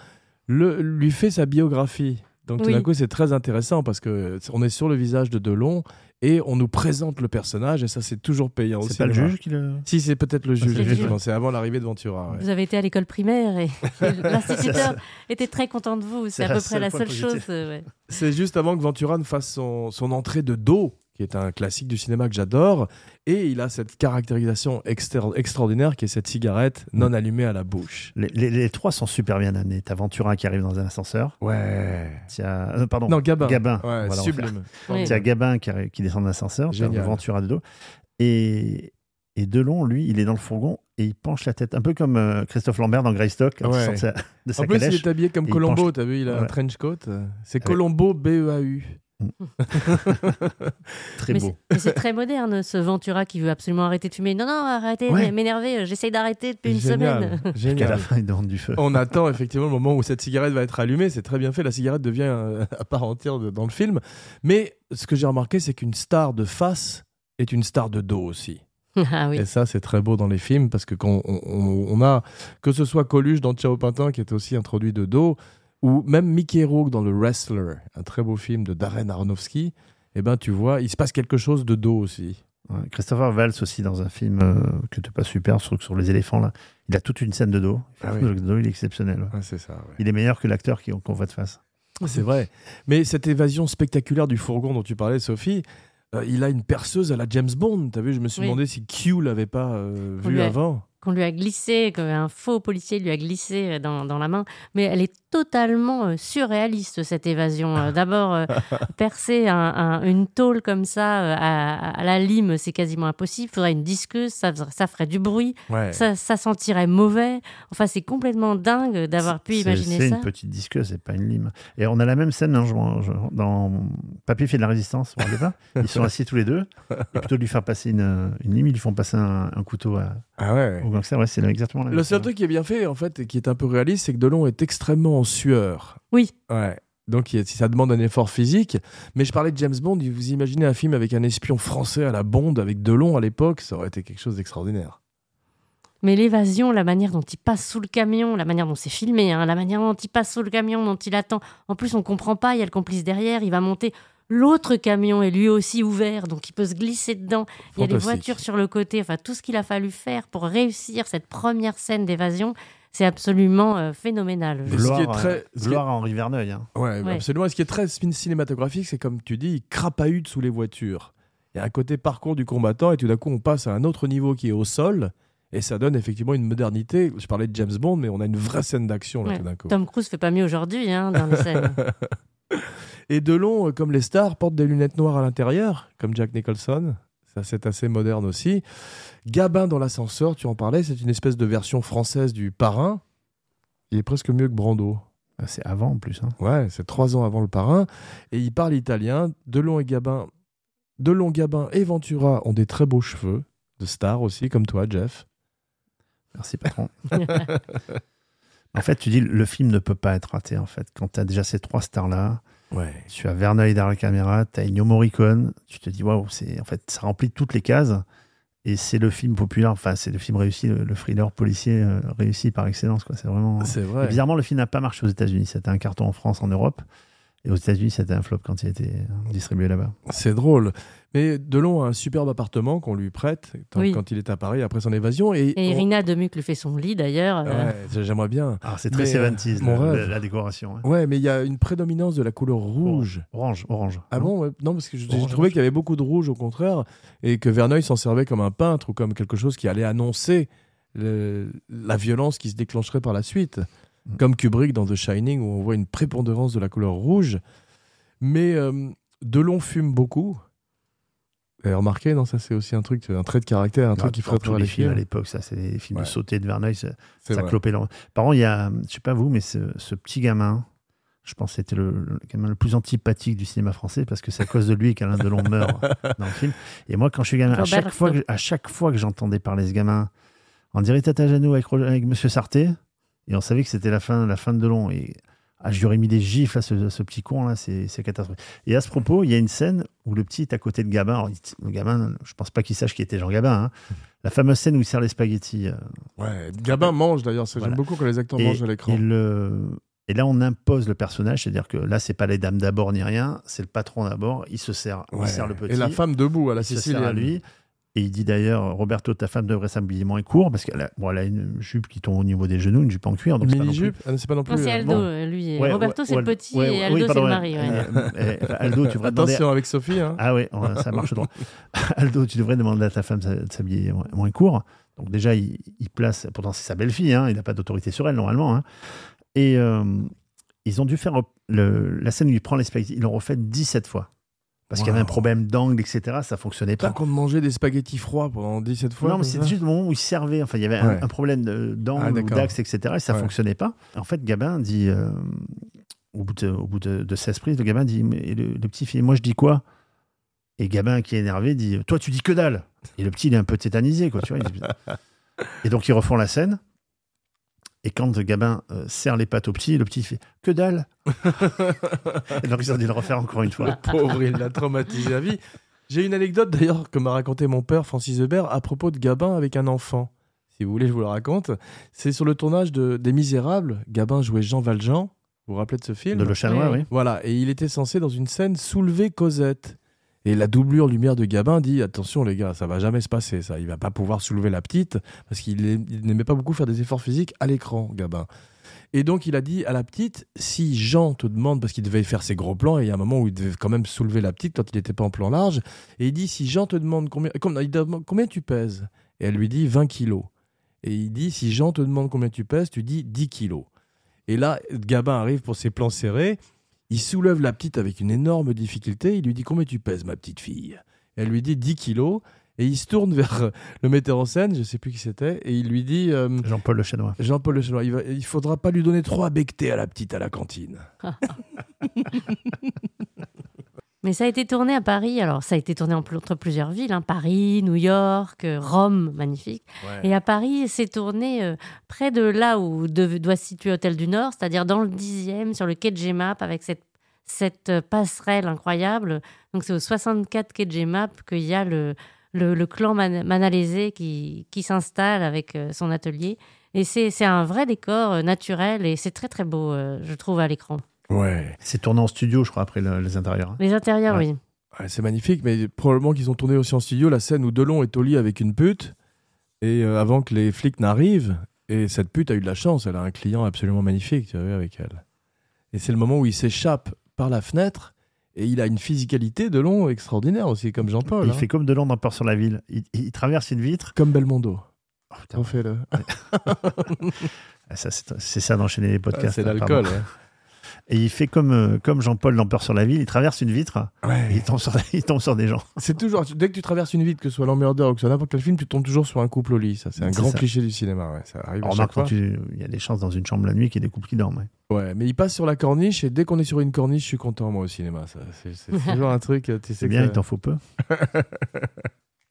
Speaker 1: le, lui fait sa biographie. Donc tout
Speaker 3: Oui.
Speaker 1: d'un coup, c'est très intéressant parce que on est sur le visage de Delon et on nous présente le personnage et ça c'est toujours payant
Speaker 2: C'est pas le juge qui le.
Speaker 1: Si c'est peut-être le juge, effectivement. C'est avant l'arrivée de Ventura. ouais.
Speaker 3: Vous avez été à l'école primaire et [LAUGHS] l'instituteur était très content de vous. C'est à peu près la seule chose. ouais.
Speaker 1: C'est juste avant que Ventura ne fasse son, son entrée de dos, qui est un classique du cinéma que j'adore. Et il a cette caractérisation extra- extraordinaire qui est cette cigarette non allumée à la bouche.
Speaker 2: Les, les- les trois sont super bien amenés. T'as Ventura qui arrive dans un ascenseur.
Speaker 1: Ouais.
Speaker 2: T'as- euh, pardon.
Speaker 1: Non, Gabin.
Speaker 2: Gabin.
Speaker 1: Ouais,
Speaker 2: Voilà,
Speaker 1: sublime.
Speaker 3: Oui.
Speaker 2: T'as Gabin qui, descend d'un ascenseur. T'as
Speaker 1: Génial.
Speaker 2: Ventura de dos. Et, et Delon, lui, il est dans le fourgon et il penche la tête. Un peu comme euh, Christophe Lambert dans Greystock,
Speaker 1: Ouais.
Speaker 2: de sa, de sa
Speaker 1: En plus, il est habillé comme Colombo.
Speaker 2: penche-
Speaker 1: T'as vu, il a un trench coat. C'est. Colombo B-E-A-U. [LAUGHS]
Speaker 2: Très
Speaker 3: Mais
Speaker 2: beau.
Speaker 3: c'est- mais c'est très moderne, ce Ventura qui veut absolument arrêter de fumer. Non, non, arrêtez
Speaker 2: Ouais.
Speaker 3: de m'énerver, euh, j'essaye d'arrêter depuis une
Speaker 1: Génial,
Speaker 3: semaine.
Speaker 2: Qu'à la
Speaker 1: Génial.
Speaker 2: fin, il du feu.
Speaker 1: On attend effectivement le moment où cette cigarette va être allumée. C'est très bien fait. La cigarette devient euh, [LAUGHS] à part entière de- dans le film. Mais ce que j'ai remarqué, c'est qu'une star de face est une star de dos aussi. [LAUGHS]
Speaker 3: ah oui.
Speaker 1: Et ça, c'est très beau dans les films parce que quand on, on- on a, que ce soit Coluche dans Ciao Pintin qui est aussi introduit de dos, ou même Mickey Rourke dans Le Wrestler, un très beau film de Darren Aronofsky, eh ben tu vois, il se passe quelque chose de dos aussi.
Speaker 2: Ouais, Christopher Valls aussi dans un film euh, que tu pas super sur, sur les éléphants là. Il a toute une scène de dos.
Speaker 1: Ah oui.
Speaker 2: Le dos il est exceptionnel. ouais.
Speaker 1: Ouais, c'est ça. ouais.
Speaker 2: Il est meilleur que l'acteur qui- qu'on voit de face.
Speaker 1: C'est vrai. Mais cette évasion spectaculaire du fourgon dont tu parlais, Sophie, euh, il a une perceuse à la James Bond. T'as vu, je me suis
Speaker 3: Oui.
Speaker 1: demandé si Q l'avait pas euh, vu avant.
Speaker 3: Qu'on lui a glissé, qu'un faux policier lui a glissé euh, dans, dans la main. Mais elle est totalement euh, surréaliste, cette évasion. Euh, [LAUGHS] D'abord, euh, percer un- un- une tôle comme ça euh, à, à la lime, c'est quasiment impossible. Il faudrait une disqueuse, ça, ferait du bruit,
Speaker 1: Ouais.
Speaker 3: ça, ça sentirait mauvais. Enfin, c'est complètement dingue d'avoir pu
Speaker 2: C'est-
Speaker 3: imaginer
Speaker 2: C'est
Speaker 3: ça.
Speaker 2: une petite disqueuse, c'est pas une lime. Et on a la même scène hein, je- je- dans Papy fait de la résistance, vous pas? [LAUGHS] Ils sont assis tous les deux. Et plutôt de lui faire passer une, une lime, ils lui font passer un, un couteau à,
Speaker 1: Ah ouais.
Speaker 2: au Ouais, c'est exactement la même
Speaker 1: Le seul truc qui est bien fait, en fait, et qui est un peu réaliste, c'est que Delon est extrêmement en sueur.
Speaker 3: Oui.
Speaker 1: Ouais. Donc ça demande un effort physique. Mais je parlais de James Bond, vous imaginez un film avec un espion français à la Bond, avec Delon à l'époque, ça aurait été quelque chose d'extraordinaire.
Speaker 3: Mais l'évasion, la manière dont il passe sous le camion, la manière dont c'est filmé, hein, la manière dont il passe sous le camion, dont il attend. En plus, on comprend pas, il y a le complice derrière, il va monter. L'autre camion est lui aussi ouvert, donc il peut se glisser dedans. Il y a des voitures sur le côté. Enfin, tout ce qu'il a fallu faire pour réussir cette première scène d'évasion, c'est absolument euh, phénoménal.
Speaker 1: Ce
Speaker 2: Gloire,
Speaker 1: qui est
Speaker 2: à-
Speaker 1: très- ce qui
Speaker 2: à Henri Verneuil. hein.
Speaker 1: Ouais,
Speaker 3: Ouais.
Speaker 1: absolument. Et ce qui est très cin- cinématographique, c'est comme tu dis, il crapahute sous les voitures. Il y a un côté parcours du combattant et tout d'un coup, on passe à un autre niveau qui est au sol. Et ça donne effectivement une modernité. Je parlais de James Bond, mais on a une vraie scène d'action là
Speaker 3: Ouais.
Speaker 1: tout d'un coup.
Speaker 3: Tom Cruise fait pas mieux aujourd'hui hein, dans les scènes. [LAUGHS]
Speaker 1: Et Delon, euh, comme les stars, porte des lunettes noires à l'intérieur, comme Jack Nicholson. Ça, c'est assez moderne aussi. Gabin dans l'ascenseur, tu en parlais, c'est une espèce de version française du parrain. Il est presque mieux que Brando.
Speaker 2: Ah, C'est avant en plus. hein.
Speaker 1: Ouais, c'est trois ans avant le parrain. Et il parle italien. Delon et Gabin, Delon, Gabin et Ventura ont des très beaux cheveux, de stars aussi, comme toi, Jeff.
Speaker 2: Merci patron. [LAUGHS] en fait, tu dis le film ne peut pas être raté en fait. Quand tu as déjà ces trois stars là,
Speaker 1: Ouais.
Speaker 2: tu as Verneuil derrière la caméra, tu as Ennio Morricone, tu te dis waouh, c'est en fait ça remplit toutes les cases et c'est le film populaire, enfin c'est le film réussi, le, le thriller policier euh, réussi par excellence quoi. C'est vraiment.
Speaker 1: C'est
Speaker 2: Et
Speaker 1: vrai.
Speaker 2: bizarrement, le film n'a pas marché aux États-Unis. C'était un carton en France, en Europe. Et aux États-Unis, c'était un flop quand il a été distribué là-bas.
Speaker 1: C'est drôle. Mais Delon a un superbe appartement qu'on lui prête quand,
Speaker 3: Oui.
Speaker 1: quand il est à Paris après son évasion. Et,
Speaker 3: Et Irina Demuc lui fait son lit d'ailleurs.
Speaker 1: on-
Speaker 3: euh,
Speaker 1: Ouais, j'aimerais bien.
Speaker 2: Alors, c'est très
Speaker 1: Mais, euh,
Speaker 2: 70s,
Speaker 1: mon
Speaker 2: la,
Speaker 1: rêve.
Speaker 2: la- décoration. hein.
Speaker 1: Ouais, mais il y a une prédominance de la couleur rouge.
Speaker 2: Orange, orange.
Speaker 1: Ah
Speaker 2: Non
Speaker 1: bon. Non, parce que trouvais
Speaker 2: rouge.
Speaker 1: qu'il y avait beaucoup de rouge au contraire, et que Verneuil s'en servait comme un peintre ou comme quelque chose qui allait annoncer le- la violence qui se déclencherait par la suite.
Speaker 2: Mm.
Speaker 1: Comme Kubrick dans The Shining, où on voit une prépondérance de la couleur rouge. Mais euh, Delon fume beaucoup. Vous avez remarqué, non Ça, c'est aussi un truc, un trait de caractère, un
Speaker 2: Ah,
Speaker 1: truc qui ferait
Speaker 2: tous les
Speaker 1: les
Speaker 2: films à l'époque, ça, c'est des films
Speaker 1: Ouais.
Speaker 2: de sauter de Verneuil, ça,
Speaker 1: C'est
Speaker 2: ça
Speaker 1: vrai.
Speaker 2: clopait leur... Par contre, il y a, je sais pas vous, mais ce, ce petit gamin, je pense que c'était le, le gamin le plus antipathique du cinéma français parce que c'est à cause de lui qu'Alain Delon [LAUGHS] meurt dans le film. Et moi, quand je suis gamin, à chaque, fois que, à chaque fois que j'entendais parler ce gamin, on dirait Tata Janou avec, avec Monsieur Sarté, et on savait que c'était la fin, la fin de Delon. Et ah, je lui aurais mis des gifles à ce, à ce petit con là, c'est catastrophique. Et à ce propos, il y a une scène où le petit est à côté de Gabin. Alors, le Gabin, je pense pas qu'il sache qui était Jean Gabin. hein. La fameuse scène où il sert les spaghettis. euh,
Speaker 1: Ouais, Gabin mange d'ailleurs,
Speaker 2: Voilà.
Speaker 1: j'aime beaucoup quand les acteurs
Speaker 2: et,
Speaker 1: mangent à l'écran.
Speaker 2: et le- et là, on impose le personnage, c'est-à-dire que là, c'est pas les dames d'abord ni rien, c'est le patron d'abord. Il se sert,
Speaker 1: Ouais.
Speaker 2: il sert le petit.
Speaker 1: Et la femme debout à la
Speaker 2: il se
Speaker 1: Sicilienne.
Speaker 2: sert à lui. Et il dit d'ailleurs, Roberto, ta femme devrait s'habiller moins court parce qu'elle a, bon, elle a une jupe qui tombe au niveau des genoux, une jupe en cuir. Donc
Speaker 1: Une
Speaker 2: c'est pas
Speaker 1: mini-jupe Ah, C'est pas non plus.
Speaker 3: Non, c'est
Speaker 1: euh,
Speaker 3: Aldo,
Speaker 1: bon.
Speaker 3: euh, lui.
Speaker 2: Ouais,
Speaker 3: Roberto,
Speaker 2: ouais,
Speaker 3: c'est le
Speaker 2: ouais,
Speaker 3: petit
Speaker 2: ouais,
Speaker 3: et Aldo,
Speaker 2: oui,
Speaker 3: c'est le mari. ouais.
Speaker 2: Euh, [LAUGHS] euh, Aldo, tu devrais demander.
Speaker 1: Attention avec Sophie. Hein.
Speaker 2: Ah ouais, ça marche droit. [LAUGHS] Aldo, tu devrais demander à ta femme de s'habiller moins- court. Donc déjà, il, il place, pourtant c'est sa belle-fille, hein, il n'a pas d'autorité sur elle normalement. hein. Et euh, ils ont dû faire le- la scène où il prend les spaghettis, ils l'ont refait 17 fois. Parce qu'il y avait un problème d'angle, etc. Ça fonctionnait pas.
Speaker 1: qu'on mangeait des spaghettis froids pendant 17 fois.
Speaker 2: non, mais
Speaker 1: ça.
Speaker 2: juste le moment où il servait. Enfin, il y avait un-
Speaker 1: Ouais.
Speaker 2: un, problème
Speaker 1: Ah,
Speaker 2: d'angle
Speaker 1: d'accord.
Speaker 2: d'axe, etc. Et ça
Speaker 1: Ouais.
Speaker 2: fonctionnait pas. En fait, Gabin dit euh, au bout de, au bout de, de 16 prises, le gamin dit mais le, le petit fait Moi, je dis quoi? Et le gamin qui est énervé dit Toi, tu dis que dalle Et le petit, il est un peu tétanisé, quoi, tu vois. il dit, Putain. [LAUGHS] et donc, ils refont la scène. Et quand le gamin euh, serre les pattes au petit, le petit fait Que dalle [LAUGHS] Et donc, ils ont dû le refaire encore une fois.
Speaker 1: Le pauvre, il l'a traumatisé à vie. J'ai une anecdote d'ailleurs que m'a raconté mon père, Francis Hubert, à propos de Gabin avec un enfant. Si vous voulez, je vous le raconte. C'est sur le tournage de, des Misérables. Gabin jouait Jean Valjean. Vous vous rappelez de ce film
Speaker 2: De Le Chanois,
Speaker 3: oui.
Speaker 1: Voilà, et il était censé dans une scène soulever Cosette. Et la doublure lumière de Gabin dit attention les gars, ça va jamais se passer ça. Il va pas pouvoir soulever la petite parce qu'il aim- il n'aimait pas beaucoup faire des efforts physiques à l'écran, Gabin. Et donc il a dit à la petite si Jean te demande parce qu'il devait faire ses gros plans et il y a un moment où il devait quand même soulever la petite quand il n'était pas en plan large et il dit si Jean te demande combien combien tu pèses? Et elle lui dit 20 kilos. Et il dit si Jean te demande combien tu pèses, tu dis 10 kilos. Et là, Gabin arrive pour ses plans serrés. Il soulève la petite avec une énorme difficulté. Il lui dit Combien tu pèses, ma petite fille? Elle lui dit 10 kilos. Et il se tourne [LAUGHS] vers le metteur en scène, je sais plus qui c'était, et il lui dit euh,
Speaker 2: Jean-Paul Le Chanois.
Speaker 1: Jean-Paul Le Chanois, il, va- il faudra pas lui donner trop à becter à la petite à la cantine. [LAUGHS]
Speaker 3: Mais ça a été tourné à Paris. Alors, ça a été tourné entre plusieurs villes hein, Paris, New York, euh, Rome, magnifique. Et à Paris, c'est tourné euh, près de là où de- doit se situer Hôtel du Nord, c'est-à-dire dans le 10e, sur le quai de Gemap, avec cette, cette euh, passerelle incroyable. Donc, c'est au 64 quai de Gemap qu'il y a le, le, le clan Man- Manalaisé qui, qui s'installe avec euh, son atelier. Et c'est un vrai décor euh, naturel et c'est très, très beau, je trouve, à l'écran.
Speaker 1: Ouais.
Speaker 2: C'est tourné en studio, je crois, après le- les intérieurs. hein.
Speaker 3: Les intérieurs,
Speaker 2: Ouais.
Speaker 3: oui.
Speaker 1: Ouais, c'est magnifique, mais probablement qu'ils ont tourné aussi en studio la scène où Delon est au lit avec une pute, et euh, avant que les flics n'arrivent, et cette pute a eu de la chance, elle a un client absolument magnifique, tu as vu, avec elle. Et c'est le moment où il s'échappe par la fenêtre, et il a une physicalité Delon extraordinaire aussi, comme Jean-Paul.
Speaker 2: Il
Speaker 1: hein.
Speaker 2: fait comme Delon dans Peur sur la ville. Il, il traverse une vitre.
Speaker 1: Comme Belmondo.
Speaker 2: Oh, putain.
Speaker 1: Refais-le.
Speaker 2: Ah, [LAUGHS] ça, c'est ça d'enchaîner les podcasts.
Speaker 1: Ah, c'est
Speaker 2: hein,
Speaker 1: l'alcool.
Speaker 2: Et il fait comme, euh, comme Jean-Paul dans Peur sur la ville. Il traverse une vitre
Speaker 1: ouais.
Speaker 2: Et il tombe sur, [LAUGHS] il tombe sur des gens.
Speaker 1: C'est toujours, dès que tu traverses une vitre, que ce soit L'Emmerdeur ou que ce soit n'importe quel film, tu tombes toujours sur un couple au lit. Ça, c'est un grand
Speaker 2: ça.
Speaker 1: cliché du cinéma. Ouais. Ça arrive à
Speaker 2: Alors,
Speaker 1: chaque
Speaker 2: quand
Speaker 1: fois.
Speaker 2: tu- il y a des chances dans une chambre la nuit qu'il y ait des couples qui dorment. ouais.
Speaker 1: Ouais, mais il passe sur la corniche et dès qu'on est sur une corniche, je suis content moi au cinéma. Ça, c'est, c'est [LAUGHS] toujours un truc. Tu sais
Speaker 2: C'est bien,
Speaker 1: que-
Speaker 2: il t'en faut peu. [LAUGHS]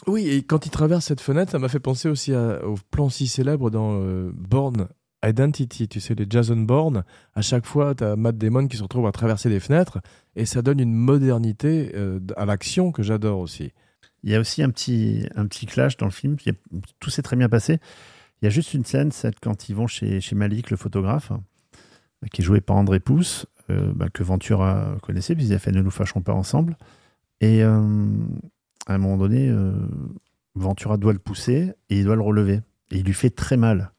Speaker 1: Oui, et quand il traverse cette fenêtre, ça m'a fait penser aussi à- au plan si célèbre dans euh, Bourne Identity. Tu sais, les Jason Bourne. À chaque fois, tu as Matt Damon qui se retrouve à traverser des fenêtres et ça donne une modernité euh, à l'action que j'adore aussi.
Speaker 2: Il y a aussi un petit, un petit clash dans le film. Il tout s'est très bien passé. Il y a juste une scène, celle quand ils vont chez, chez Malik, le photographe, euh, qui est joué par André Pousse, euh, bah, que Ventura connaissait, puisqu'il a fait Ne nous fâchons pas ensemble. Et euh, à un moment donné, euh, Ventura doit le pousser et il doit le relever. Et il lui fait très mal.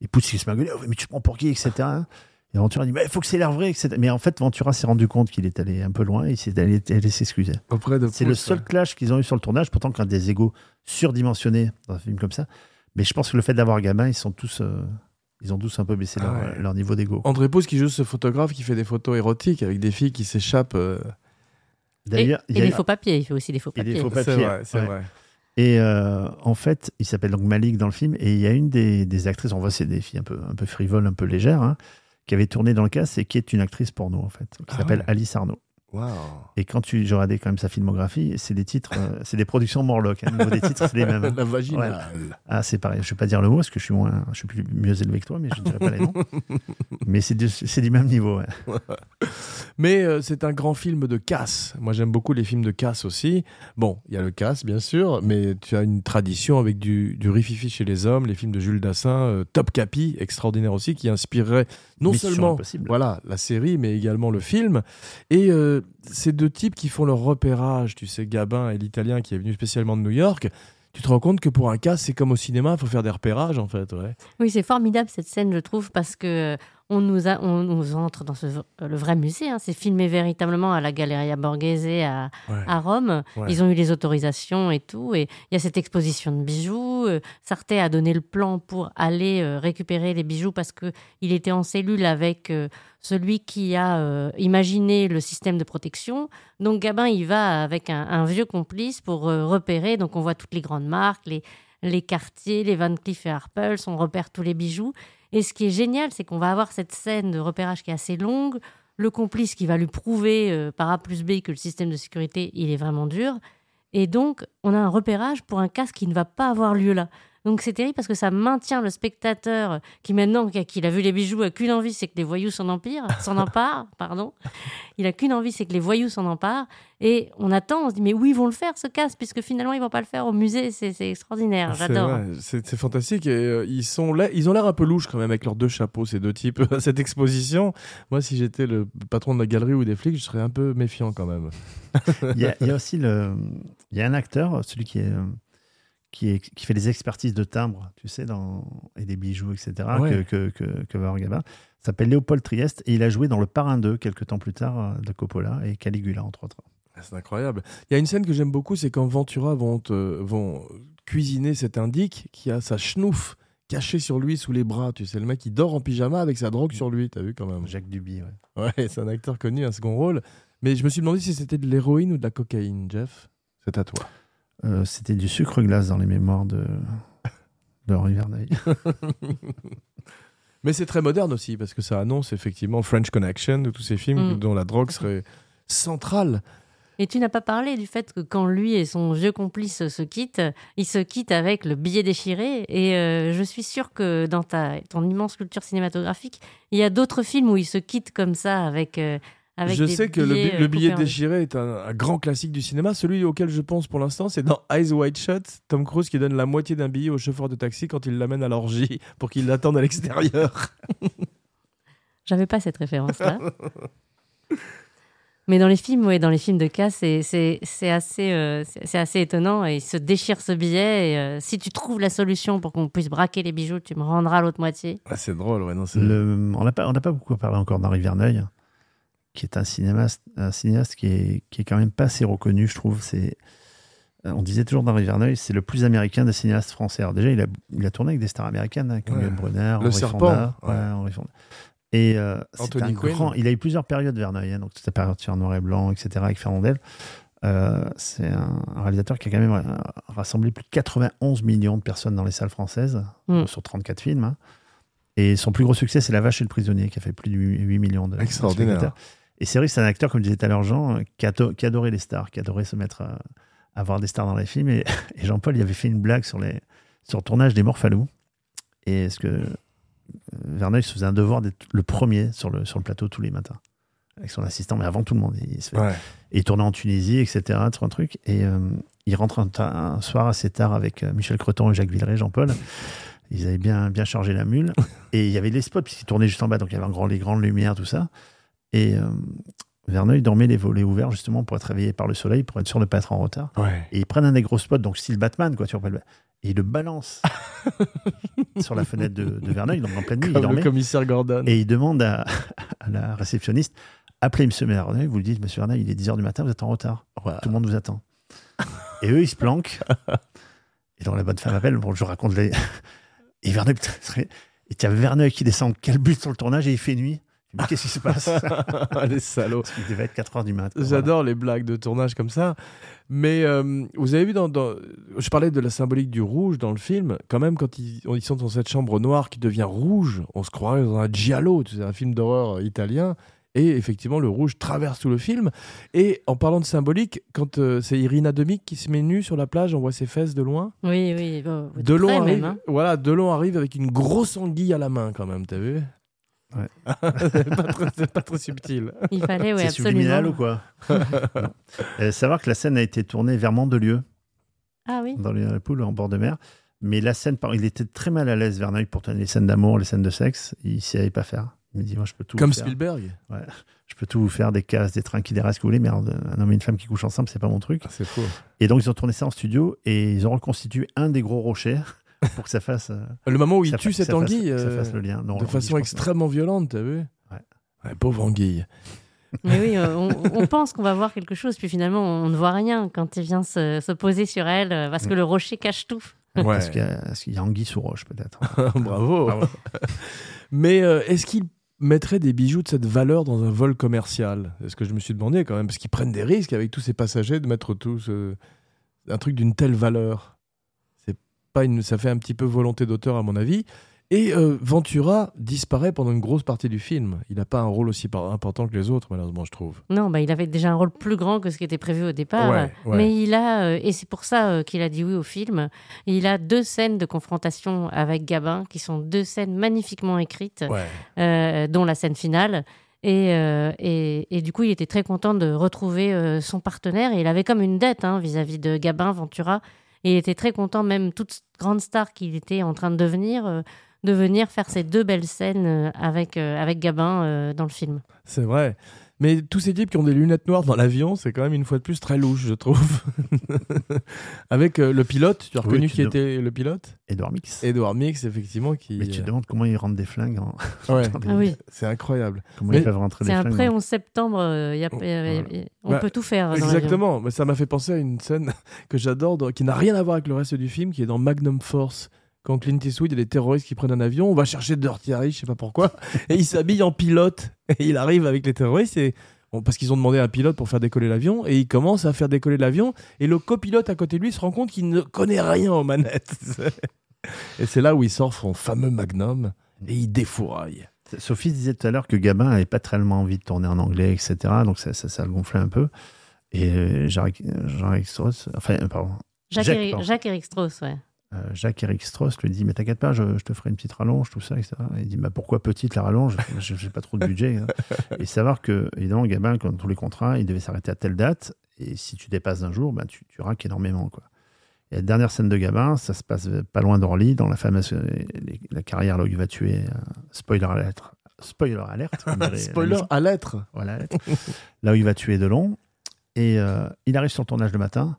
Speaker 2: Il pousse, il se met à gueuler, Oh, mais tu te prends pour qui, etc. Et Ventura dit, mais il faut que c'est l'air vrai, etc. Mais en fait, Ventura s'est rendu compte qu'il est allé un peu loin et il s'est allé, allé s'excuser.
Speaker 1: Auprès de
Speaker 2: C'est le
Speaker 1: Pouce,
Speaker 2: seul
Speaker 1: ouais.
Speaker 2: clash qu'ils ont eu sur le tournage, pourtant quand des égos surdimensionnés dans un film comme ça. Mais je pense que le fait d'avoir gamin, ils sont tous, euh, ils ont tous un peu baissé
Speaker 1: Ah
Speaker 2: leur,
Speaker 1: ouais.
Speaker 2: leur niveau d'ego.
Speaker 1: André Pouce qui joue ce photographe qui fait des photos érotiques avec des filles qui s'échappent. euh,
Speaker 3: Et,
Speaker 2: D'ailleurs, il
Speaker 3: et
Speaker 2: y a
Speaker 3: des faux papiers, il fait aussi des faux
Speaker 2: Et des
Speaker 3: papiers.
Speaker 2: faux
Speaker 1: C'est vrai, c'est
Speaker 2: ouais.
Speaker 1: vrai.
Speaker 2: Et euh, en fait, il s'appelle donc Malik dans le film, et il y a une des, des actrices, on voit c'est des filles un peu, un peu frivoles, un peu légères, hein, qui avait tourné dans le cast et qui est une actrice porno en fait, qui
Speaker 1: Ah
Speaker 2: s'appelle
Speaker 1: ouais.
Speaker 2: Alice Arnaud. Et quand tu, j'ai regardé quand même sa filmographie, c'est des titres, euh, c'est des productions Morlock. Hein, au niveau des titres, c'est les mêmes. hein. [LAUGHS]
Speaker 1: La vaginale.
Speaker 2: Ah, c'est pareil. Je vais pas dire le mot parce que je suis moins, je suis plus mieux élevé que toi, mais je ne dirai pas les noms. [LAUGHS] mais c'est du, c'est du même niveau. ouais. [LAUGHS]
Speaker 1: Mais euh, c'est un grand film de casse. Moi, j'aime beaucoup les films de casse aussi. Bon, il y a le casse, bien sûr, mais tu as une tradition avec du, du rififi chez les hommes, les films de Jules Dassin, euh, Top Capi, extraordinaire aussi, qui inspirerait non
Speaker 2: Mission
Speaker 1: seulement
Speaker 2: Impossible.
Speaker 1: voilà, la série, mais également le film. Et euh, ces deux types qui font leur repérage, tu sais, Gabin et l'Italien qui est venu spécialement de New York. Tu te rends compte que pour un casse, c'est comme au cinéma, il faut faire des repérages, en fait. Ouais.
Speaker 3: Oui, c'est formidable cette scène, je trouve, parce que on nous, a, on nous entre dans ce, euh, le vrai musée. hein. C'est filmé véritablement à la Galleria Borghese à,
Speaker 1: Ouais.
Speaker 3: à Rome.
Speaker 1: Ouais.
Speaker 3: Ils ont eu les autorisations et tout. Et il y a cette exposition de bijoux. Euh, Sarté a donné le plan pour aller euh, récupérer les bijoux parce que il était en cellule avec celui qui a imaginé le système de protection. Donc Gabin, il va avec un, un vieux complice pour repérer. Donc on voit toutes les grandes marques, les, les quartiers, les Van Cleef et Arpels, on repère tous les bijoux. Et ce qui est génial, c'est qu'on va avoir cette scène de repérage qui est assez longue, le complice qui va lui prouver euh, par A plus B que le système de sécurité, il est vraiment dur. Et donc, on a un repérage pour un casse qui ne va pas avoir lieu là. Donc c'est terrible parce que ça maintient le spectateur qui maintenant qu'il a vu les bijoux a qu'une envie, c'est que les voyous s'en empirent, [LAUGHS] s'en emparent, pardon. Il a qu'une envie, c'est que les voyous s'en emparent. Et on attend, on se dit mais oui ils vont le faire ce casse puisque finalement ils vont pas le faire au musée, c'est extraordinaire, j'adore.
Speaker 1: C'est fantastique et euh, ils sont là, ils ont l'air un peu louches quand même avec leurs deux chapeaux ces deux types [LAUGHS] à cette exposition. Moi si j'étais le patron de la galerie ou des flics, je serais un peu méfiant quand même. [LAUGHS]
Speaker 2: il, y a, il y a aussi le, il y a un acteur, celui qui est qui, qui fait des expertises de timbres, tu sais, dans, et des bijoux, etc., que, que, que, va s'appelle Léopold Trieste et il a joué dans Le Parrain 2 quelques temps plus tard euh, de Coppola et Caligula, entre autres.
Speaker 1: Ah, c'est incroyable. Il y a une scène que j'aime beaucoup, c'est quand Ventura vont, vont cuisiner cet indique qui a sa schnouf cachée sur lui sous les bras. Tu sais, le mec qui dort en pyjama avec sa drogue sur lui. T'as vu quand même
Speaker 2: Jacques Duby,
Speaker 1: ouais. Ouais, c'est un acteur connu, un second rôle. Mais je me suis demandé si c'était de l'héroïne ou de la cocaïne, Jeff. C'est à toi.
Speaker 2: Euh, c'était du sucre glace dans les mémoires de, de Henri Verneuil. [LAUGHS]
Speaker 1: Mais c'est très moderne aussi, parce que ça annonce effectivement French Connection, de tous ces films mm. dont la drogue serait centrale.
Speaker 3: Et tu n'as pas parlé du fait que quand lui et son vieux complice se quittent, ils se quittent avec le billet déchiré. Et euh, je suis sûre que dans ta, ton immense culture cinématographique, il y a d'autres films où ils se quittent comme ça avec, euh,
Speaker 1: je sais que le, billet euh, déchiré est un, grand classique du cinéma. Celui auquel je pense pour l'instant, c'est dans Eyes Wide Shut, Tom Cruise qui donne la moitié d'un billet au chauffeur de taxi quand il l'amène à l'orgie [LAUGHS] pour qu'il l'attende à l'extérieur. [LAUGHS]
Speaker 3: J'avais pas cette référence-là. [LAUGHS] Mais dans les films, ouais, dans les films de cas, c'est assez, euh, c'est assez étonnant. Et il se déchire ce billet. Et, euh, si tu trouves la solution pour qu'on puisse braquer les bijoux, tu me rendras l'autre moitié.
Speaker 1: Ah, c'est drôle, ouais. Non,
Speaker 2: on n'a pas, pas beaucoup parlé encore d'Henri Verneuil qui est un cinéaste, un cinéaste qui est, qui est quand même pas assez reconnu, je trouve. C'est, euh, on disait toujours d'Henri Verneuil, c'est le plus américain des cinéastes français. Alors déjà, il a, il a tourné avec des stars américaines, hein, comme Brunner,
Speaker 1: le serpent,
Speaker 2: Et euh, un grand, il a eu plusieurs périodes Verneuil, hein, donc toute la période sur noir et blanc, etc., avec Fernandel. Euh, c'est un, réalisateur qui a quand même rassemblé plus de 91 millions de personnes dans les salles françaises, mm. sur 34 films. Hein. Et son plus gros succès, c'est La Vache et le Prisonnier, qui a fait plus de 8 millions de
Speaker 1: Extraordinaire.
Speaker 2: Et c'est vrai que c'est un acteur, comme disait tout à l'heure Jean, euh, qui, adorait les stars, qui adorait se mettre à, voir des stars dans les films. [LAUGHS] Et, Jean-Paul, il avait fait une blague sur, les, sur le tournage des Morphalou. Et est-ce que euh, Verneuil se faisait un devoir d'être le premier sur le, sur le plateau tous les matins avec son assistant, mais avant tout le monde. Il, et il tournait en Tunisie, etc. un truc. Et euh, il rentre un, soir assez tard avec Michel Creton et Jacques Villeray, Jean-Paul. Ils avaient bien, bien chargé la mule. [LAUGHS] et il y avait les spots, puisqu'ils tournaient juste en bas, donc il y avait grand, les grandes lumières, tout ça. Et euh, Verneuil dormait les volets ouverts justement pour être réveillé par le soleil, pour être sûr de ne pas être en retard. Et ils prennent un des gros spots, donc style Batman, quoi, tu vois, et il le balance [LAUGHS] sur la fenêtre de, Verneuil, donc en pleine nuit.
Speaker 1: Comme
Speaker 2: il dormait,
Speaker 1: le commissaire Gordon.
Speaker 2: Et il demande à, [LAUGHS] la réceptionniste appelez M. Verneuil, vous lui dites Monsieur Verneuil, il est 10h du matin, vous êtes en retard. Tout le monde vous attend. et eux, ils se planquent. et donc la bonne femme appelle, bon, je raconte les. [LAUGHS] et Verneuil, et tu as Verneuil qui descend quel but sur le tournage et il fait nuit. Qu'est-ce qui se passe [LAUGHS]
Speaker 1: Les salauds.
Speaker 2: Il devait être 4 h du matin.
Speaker 1: J'adore les blagues de tournage comme ça. Mais euh, vous avez vu, dans, je parlais de la symbolique du rouge dans le film. Quand même, quand ils, ils sont dans cette chambre noire qui devient rouge, on se croirait dans un giallo, c'est un film d'horreur italien. Et effectivement, le rouge traverse tout le film. Et en parlant de symbolique, quand euh, c'est Irina Demick qui se met nue sur la plage, on voit ses fesses de loin.
Speaker 3: Oui, oui.
Speaker 1: de long arrive, hein. voilà, Delon arrive avec une grosse anguille à la main quand même, t'as vu?
Speaker 2: Ouais. [LAUGHS]
Speaker 1: c'est pas, trop subtil.
Speaker 3: Il fallait, oui,
Speaker 2: absolument. subliminal ou quoi [LAUGHS] euh, Savoir que la scène a été tournée vers Mandelieu.
Speaker 3: Ah oui.
Speaker 2: Dans la poule, en bord de mer. Mais la scène, il était très mal à l'aise, Verneuil, pour tourner les scènes d'amour, les scènes de sexe. Il ne savait pas faire. Il me dit, moi, je peux tout.
Speaker 1: Comme
Speaker 2: faire.
Speaker 1: Spielberg.
Speaker 2: Ouais. Je peux tout vous faire, des cases, des trains qui dérasent, ce que vous voulez, mais un homme et une femme qui couchent ensemble, c'est pas mon truc.
Speaker 1: Ah, c'est faux.
Speaker 2: Et donc, ils ont tourné ça en studio et ils ont reconstitué un des gros rochers [LAUGHS] pour que ça fasse. Euh,
Speaker 1: le moment où il tue cette anguille.
Speaker 2: ça fasse le lien.
Speaker 1: de façon extrêmement violente, t'as vu? Ouais. Pauvre anguille.
Speaker 3: Mais oui, euh, on, pense qu'on va voir quelque chose, puis finalement, on ne voit rien quand il vient se, poser sur elle, euh, parce que le rocher cache tout.
Speaker 2: Ouais. Est-ce qu'il y, a anguille sous roche, peut-être [LAUGHS]
Speaker 1: Bravo. [LAUGHS] Mais est-ce qu'il mettrait des bijoux de cette valeur dans un vol commercial? C'est ce que je me suis demandé quand même, parce qu'ils prennent des risques avec tous ces passagers de mettre tous un truc d'une telle valeur? Pas une, ça fait un petit peu volonté d'auteur à mon avis. Et euh, Ventura disparaît pendant une grosse partie du film. Il n'a pas un rôle aussi important que les autres, malheureusement, je trouve.
Speaker 3: Non, bah, il avait déjà un rôle plus grand que ce qui était prévu au départ.
Speaker 1: Ouais, ouais.
Speaker 3: Mais il a, euh, et c'est pour ça euh, qu'il a dit oui au film, il a deux scènes de confrontation avec Gabin qui sont deux scènes magnifiquement écrites,
Speaker 1: Ouais.
Speaker 3: euh, dont la scène finale. Et, euh, et, et du coup, il était très content de retrouver son partenaire. Et il avait comme une dette hein, vis-à-vis de Gabin, Ventura. Et il était très content, même toute grande star qu'il était en train de devenir, euh, de venir faire ces deux belles scènes euh, avec, euh, avec Gabin dans le film.
Speaker 1: C'est vrai. Mais tous ces types qui ont des lunettes noires dans l'avion, c'est quand même une fois de plus très louche, je trouve. [LAUGHS] Avec euh, le pilote, tu as
Speaker 2: Oui,
Speaker 1: reconnu
Speaker 2: tu
Speaker 1: qui était le pilote?
Speaker 2: Edouard Mix.
Speaker 1: Edouard Mix, effectivement. Qui...
Speaker 2: Mais tu te demandes comment ils rentrent des flingues. en-
Speaker 1: Ouais, [LAUGHS]
Speaker 3: Ah oui.
Speaker 1: c'est incroyable.
Speaker 2: Comment
Speaker 1: Mais
Speaker 2: ils peuvent rentrer des
Speaker 3: C'est
Speaker 2: flingues.
Speaker 3: après
Speaker 2: en-
Speaker 3: 11 septembre, euh, y a-
Speaker 1: Oh,
Speaker 3: euh,
Speaker 2: voilà.
Speaker 3: on
Speaker 1: Bah,
Speaker 3: peut tout faire. dans.
Speaker 1: Exactement. Mais ça m'a fait penser à une scène [LAUGHS] que j'adore, dans- qui n'a rien à voir avec le reste du film, qui est dans Magnum Force. Quand Clint Eastwood, il y a des terroristes qui prennent un avion, on va chercher Dirty Harry, je sais pas pourquoi, et il s'habille en pilote. Et il arrive avec les terroristes, et, bon, parce qu'ils ont demandé un pilote pour faire décoller l'avion, et il commence à faire décoller l'avion, et le copilote à côté de lui se rend compte qu'il ne connaît rien aux manettes. [LAUGHS] et c'est là où il sort son fameux Magnum, et il défouraille.
Speaker 2: Sophie disait tout à l'heure que Gabin n'avait pas tellement envie de tourner en anglais, etc. Donc ça, ça, ça le gonflait un peu. Et euh, Jacques, Jean-Éric Strauss, enfin, pardon,
Speaker 3: Jacques,
Speaker 2: Jacques,
Speaker 3: Éric-
Speaker 2: pardon.
Speaker 3: Jacques-Éric Strauss, ouais.
Speaker 2: Euh, Jacques-Éric Strauss lui dit Mais t'inquiète pas, je, je te ferai une petite rallonge, tout ça, etc. Et il dit bah, Pourquoi petite la rallonge? Je n'ai pas trop de budget. hein. [LAUGHS] Et savoir que, évidemment, Gabin, comme tous les contrats, il devait s'arrêter à telle date. Et si tu dépasses d'un jour, bah, tu, tu raques énormément. Quoi. Et la dernière scène de Gabin, ça se passe pas loin d'Orly, dans la fameuse euh, les- la carrière là où il va tuer. euh, spoiler alerte. Spoiler alerte. [LAUGHS]
Speaker 1: Spoiler à lettre.
Speaker 2: Voilà, [LAUGHS] là où il va tuer Delon. Et euh, il arrive sur le tournage le matin.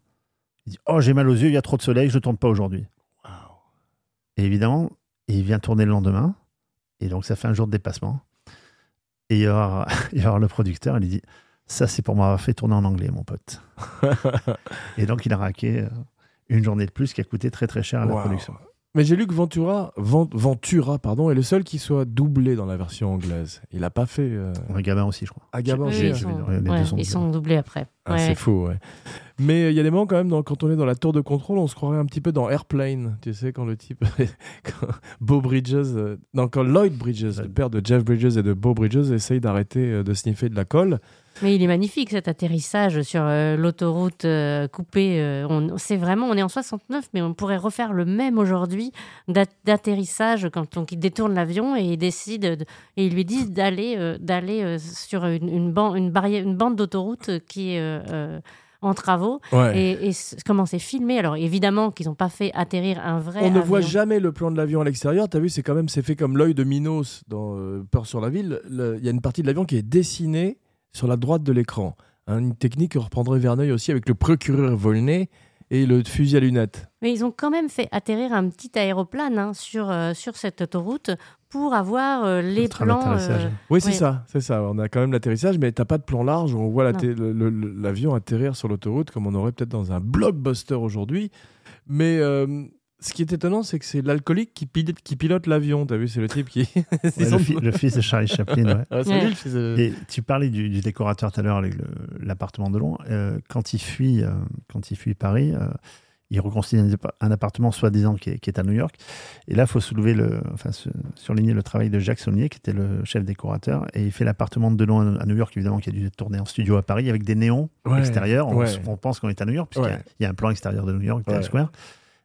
Speaker 2: Il dit Oh, j'ai mal aux yeux, il y a trop de soleil, je ne tourne pas aujourd'hui. Et évidemment, il vient tourner le lendemain. Et donc, ça fait un jour de dépassement. Et il y aura, [LAUGHS] il y aura le producteur, il lui dit Ça, c'est pour m'avoir fait tourner en anglais, mon pote. [LAUGHS] et donc, il a raqué euh, une journée de plus qui a coûté très très cher à la
Speaker 1: Wow.
Speaker 2: production.
Speaker 1: Mais j'ai lu que Ventura, Ven- Ventura pardon, est le seul qui soit doublé dans la version anglaise. Il n'a pas fait euh,
Speaker 2: aussi, je crois.
Speaker 1: à Gabin.
Speaker 3: Oui,
Speaker 2: j'ai-
Speaker 3: ils sont,
Speaker 2: ouais,
Speaker 3: ils
Speaker 2: doublés.
Speaker 3: sont doublés après.
Speaker 1: Ah,
Speaker 3: Ouais.
Speaker 1: C'est fou, ouais. Mais euh, il y a des moments quand même, dans- quand on est dans la tour de contrôle, on se croirait un petit peu dans Airplane. Tu sais, quand le type. [LAUGHS] quand Beau Bridges. euh, non, quand Lloyd Bridges, le père de Jeff Bridges et de Beau Bridges, essaye d'arrêter euh, de sniffer de la colle.
Speaker 3: Mais il est magnifique cet atterrissage sur euh, l'autoroute euh, coupée. euh, on, c'est vraiment, on est en 69, mais on pourrait refaire le même aujourd'hui d'at- d'atterrissage quand on, détourne l'avion et décide de- et ils lui disent d'aller d'aller sur une, une, ban- une, barrière, une bande d'autoroute qui est en travaux
Speaker 1: Ouais.
Speaker 3: et, et c- comment c'est filmé? Alors évidemment qu'ils n'ont pas fait atterrir un vrai.
Speaker 1: On ne voit jamais le plan de l'avion à l'extérieur. T'as vu, c'est quand même c'est fait comme l'œil de Minos dans euh, Peur sur la ville. Le- Il y a une partie de l'avion qui est dessinée sur la droite de l'écran. Hein, une technique que reprendrait Verneuil aussi avec le procureur Volney et le fusil à lunettes.
Speaker 3: Mais ils ont quand même fait atterrir un petit aéroplane hein, sur, euh, sur cette autoroute pour avoir euh, les plans. euh,
Speaker 1: Oui, c'est
Speaker 3: Oui.
Speaker 1: ça, c'est ça. On a quand même l'atterrissage, mais t'as pas de plan large où on voit l'avion atterrir sur l'autoroute comme on aurait peut-être dans un blockbuster aujourd'hui. Mais euh, ce qui est étonnant, c'est que c'est l'alcoolique qui pilote, qui pilote l'avion. T'as vu, c'est le type qui. [LAUGHS]
Speaker 2: Ouais, le,
Speaker 1: ont-
Speaker 2: fi- le fils de Charlie [LAUGHS] Chaplin, ouais.
Speaker 1: Ah, c'est
Speaker 3: Ouais.
Speaker 1: lui, le fils de-
Speaker 2: Et tu parlais du, du décorateur tout à l'heure avec l'appartement de Long. Euh, quand il fuit, euh, quand il fuit Paris, euh, il reconstitue un, appartement soi-disant qui est, qui est à New York. Et là, il faut soulever le, enfin, se- surligner le travail de Jacques Saulnier, qui était le chef décorateur, et il fait l'appartement de Delon à, New York, évidemment, qui a dû tourner en studio à Paris avec des néons
Speaker 1: Ouais,
Speaker 2: extérieurs. On,
Speaker 1: ouais.
Speaker 2: s- on pense qu'on est à New York puisqu'il y y, a un plan extérieur de New York, Times
Speaker 1: Ouais.
Speaker 2: Square.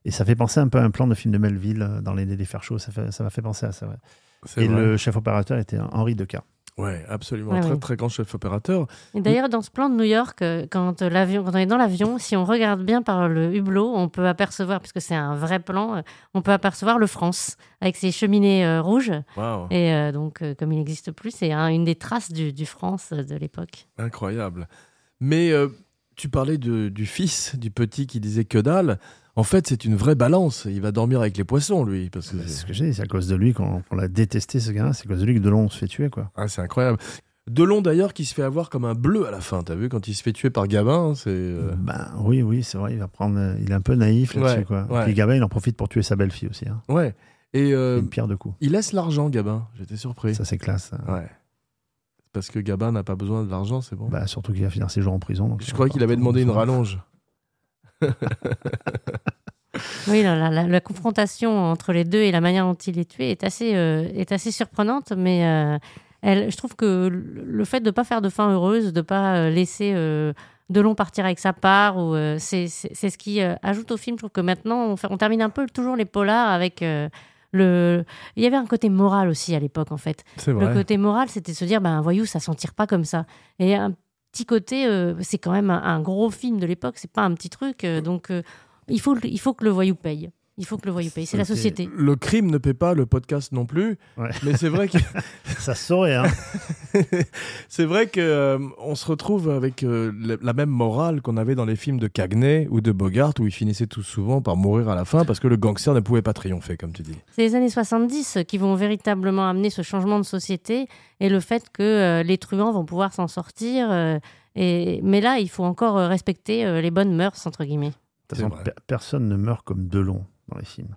Speaker 2: Et ça fait penser un peu à un plan de film de Melville euh, dans les, les Fers chauds. Ça m'a fait penser à ça. ouais. Et
Speaker 1: vrai.
Speaker 2: le chef opérateur était Henri Deca.
Speaker 1: Ouais, absolument.
Speaker 3: Ouais,
Speaker 1: très, très grand chef opérateur.
Speaker 3: Et d'ailleurs, dans ce plan de New York, euh, quand, euh, l'avion, quand on est dans l'avion, si on regarde bien par le hublot, on peut apercevoir, puisque c'est un vrai plan, on peut apercevoir le France avec ses cheminées euh, rouges.
Speaker 1: Waouh,
Speaker 3: Et euh, donc, euh, comme il n'existe plus, c'est un- une des traces du, du France euh, de l'époque.
Speaker 1: incroyable. Mais euh, tu parlais de- du fils, du petit qui disait que dalle. En fait, c'est une vraie balance. Il va dormir avec les poissons, lui. Parce que
Speaker 2: C'est ce que j'ai dit, c'est à cause de lui qu'on l'a détesté, ce gars. C'est à cause de lui que Delon se fait tuer, quoi.
Speaker 1: Ah, c'est incroyable. Delon d'ailleurs qui se fait avoir comme un bleu à la fin, t'as vu quand il se fait tuer par Gabin, c'est euh,
Speaker 2: Ben oui, oui, c'est vrai. Il va prendre. euh, Il est un peu naïf là-dessus,
Speaker 1: Ouais,
Speaker 2: quoi.
Speaker 1: ouais.
Speaker 2: Puis Gabin, il en profite pour tuer sa belle-fille aussi. Hein.
Speaker 1: ouais. Et euh,
Speaker 2: Une pierre de coups.
Speaker 1: il laisse l'argent Gabin. J'étais surpris.
Speaker 2: Ça, c'est classe. hein.
Speaker 1: Ouais. Parce que Gabin n'a pas besoin de l'argent, c'est bon.
Speaker 2: Bah, surtout qu'il va finir ses jours en prison.
Speaker 1: Je croyais qu'il avait demandé une rallonge. [LAUGHS]
Speaker 3: Oui, la, la- la- la confrontation entre les deux et la manière dont il est tué est assez, euh, est assez surprenante, mais euh, elle, je trouve que le fait de ne pas faire de fin heureuse, de ne pas euh, laisser euh, Delon partir avec sa part, ou, c'est ce qui ajoute au film. Je trouve que maintenant, on, fait- on termine un peu toujours les polars avec le. Il y avait un côté moral aussi à l'époque, en fait. Le côté moral, c'était se dire, ben, un voyou, ça s'en tire pas comme ça. Et un petit côté, euh, c'est quand même un, un gros film de l'époque, c'est pas un petit truc. euh, donc, euh, il, faut, il faut que le voyou paye. Il faut que le voyou paye. C'est la société.
Speaker 1: Le crime ne paie pas, le podcast non plus.
Speaker 2: Ouais.
Speaker 1: Mais c'est vrai que [LAUGHS]
Speaker 2: Ça se saurait, hein. [LAUGHS]
Speaker 1: c'est vrai que euh, on se retrouve avec euh, la, même morale qu'on avait dans les films de Cagney ou de Bogart où ils finissaient tous souvent par mourir à la fin parce que le gangster ne pouvait pas triompher, comme tu dis.
Speaker 3: C'est les années 70 qui vont véritablement amener ce changement de société et le fait que euh, les truands vont pouvoir s'en sortir. euh, et... Mais là, il faut encore euh, respecter euh, les bonnes mœurs, entre guillemets.
Speaker 2: De toute façon, personne ne meurt comme Delon dans les films.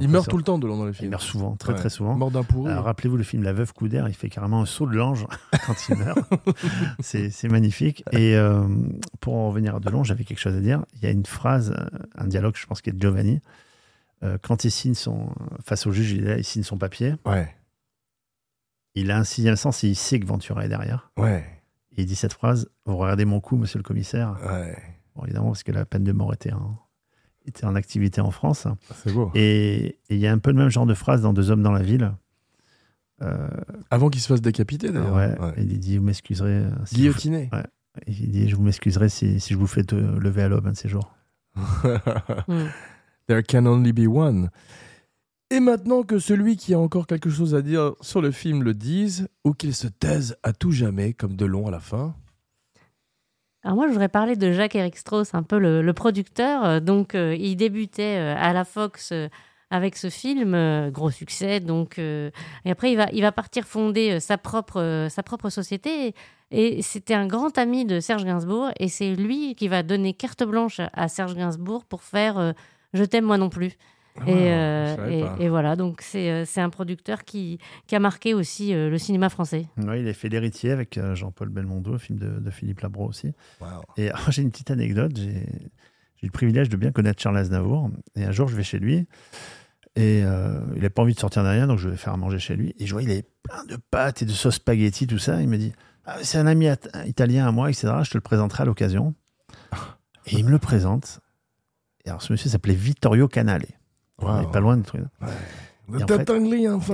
Speaker 1: Il meurt tout le temps Delon dans les
Speaker 2: Il
Speaker 1: films.
Speaker 2: meurt souvent, très
Speaker 1: Ouais.
Speaker 2: très souvent.
Speaker 1: Mort d'un pourri.
Speaker 2: Rappelez-vous le film La Veuve Coudert, il fait carrément un saut de l'ange [LAUGHS] quand il meurt. [LAUGHS] c'est magnifique. Et euh, pour en revenir à Delon, j'avais quelque chose à dire. Il y a une phrase, euh, un dialogue, je pense, qui est de Giovanni. Euh, quand il signe son. Face au juge, il, là, il signe son papier.
Speaker 1: Ouais,
Speaker 2: Il a un sixième sens et il sait que Ventura est derrière.
Speaker 1: ouais,
Speaker 2: Et il dit cette phrase Vous regardez mon coup, monsieur le commissaire
Speaker 1: ouais.
Speaker 2: Bon, évidemment, parce que la peine de mort était en, était en activité en France.
Speaker 1: C'est beau.
Speaker 2: Et il y a un peu le même genre de phrase dans Deux hommes dans la ville. Euh,
Speaker 1: Avant qu'il se fasse décapiter d'ailleurs.
Speaker 2: ouais,
Speaker 1: Ouais.
Speaker 2: et il dit Vous m'excuserez. euh, si vous-
Speaker 1: Guillotiné.
Speaker 2: Il dit Je vous m'excuserai si, si je vous fais te lever à l'aube un de ces jours. [LAUGHS]
Speaker 1: There can only be one. Et maintenant que celui qui a encore quelque chose à dire sur le film le dise, ou qu'il se taise à tout jamais, comme Delon à la fin.
Speaker 3: Alors moi, je voudrais parler de Jacques-Éric Strauss, un peu le, producteur. Euh, Donc, euh, il débutait euh, à la Fox avec ce film, gros succès. Donc, et après, il va, il va partir fonder sa propre, sa propre société. Et c'était un grand ami de Serge Gainsbourg. Et c'est lui qui va donner carte blanche à Serge Gainsbourg pour faire Je t'aime moi non plus.
Speaker 1: Ah,
Speaker 3: Et, euh, et- voilà, donc c'est euh, un producteur qui, qui a marqué aussi euh, le cinéma français.
Speaker 2: Ouais, il a fait L'héritier avec euh, Jean-Paul Belmondo, film de, de Philippe Labro aussi.
Speaker 1: Wow.
Speaker 2: Et alors, [LAUGHS] j'ai une petite anecdote. J'ai le privilège de bien connaître Charles Aznavour. Et un jour, je vais chez lui. Et euh, il n'a pas envie de sortir de rien, donc je vais faire à manger chez lui. Et je vois, il avait plein de pâtes et de sauce spaghetti, tout ça. Il me dit Ah, C'est un ami at- italien à moi, etc. Je te le présenterai à l'occasion. [LAUGHS] Et il me le présente. Et alors, ce monsieur s'appelait Vittorio Canale. On
Speaker 1: Wow.
Speaker 2: n'est pas loin du truc. En fait-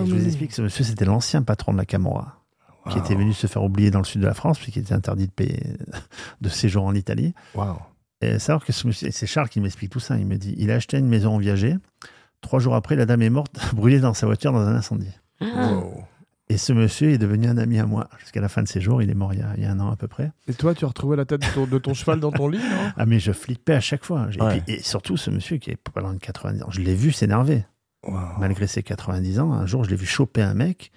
Speaker 2: je vous explique, ce monsieur, c'était l'ancien patron de la Camorra, qui était venu se faire oublier dans le sud de la France, puisqu'il était interdit de payer [LAUGHS] de séjour en Italie.
Speaker 1: Wow.
Speaker 2: Et savoir que ce monsieur, et c'est Charles qui m'explique tout ça. Il me dit, il a acheté une maison en viager. Trois jours après, la dame est morte, [LAUGHS] brûlée dans sa voiture dans un incendie.
Speaker 1: Wow.
Speaker 2: Et ce monsieur est devenu un ami à moi. Jusqu'à la fin de ses jours, il est mort il y a, il y a un an à peu près.
Speaker 1: Et toi, tu as retrouvé la tête de ton, de ton cheval dans ton lit, non?
Speaker 2: Ah, mais je flippais à chaque fois. Et,
Speaker 1: Ouais.
Speaker 2: puis- et surtout, ce monsieur qui est pas loin de 90 ans, je l'ai vu s'énerver.
Speaker 1: Wow.
Speaker 2: Malgré ses 90 ans, un jour, je l'ai vu choper un mec.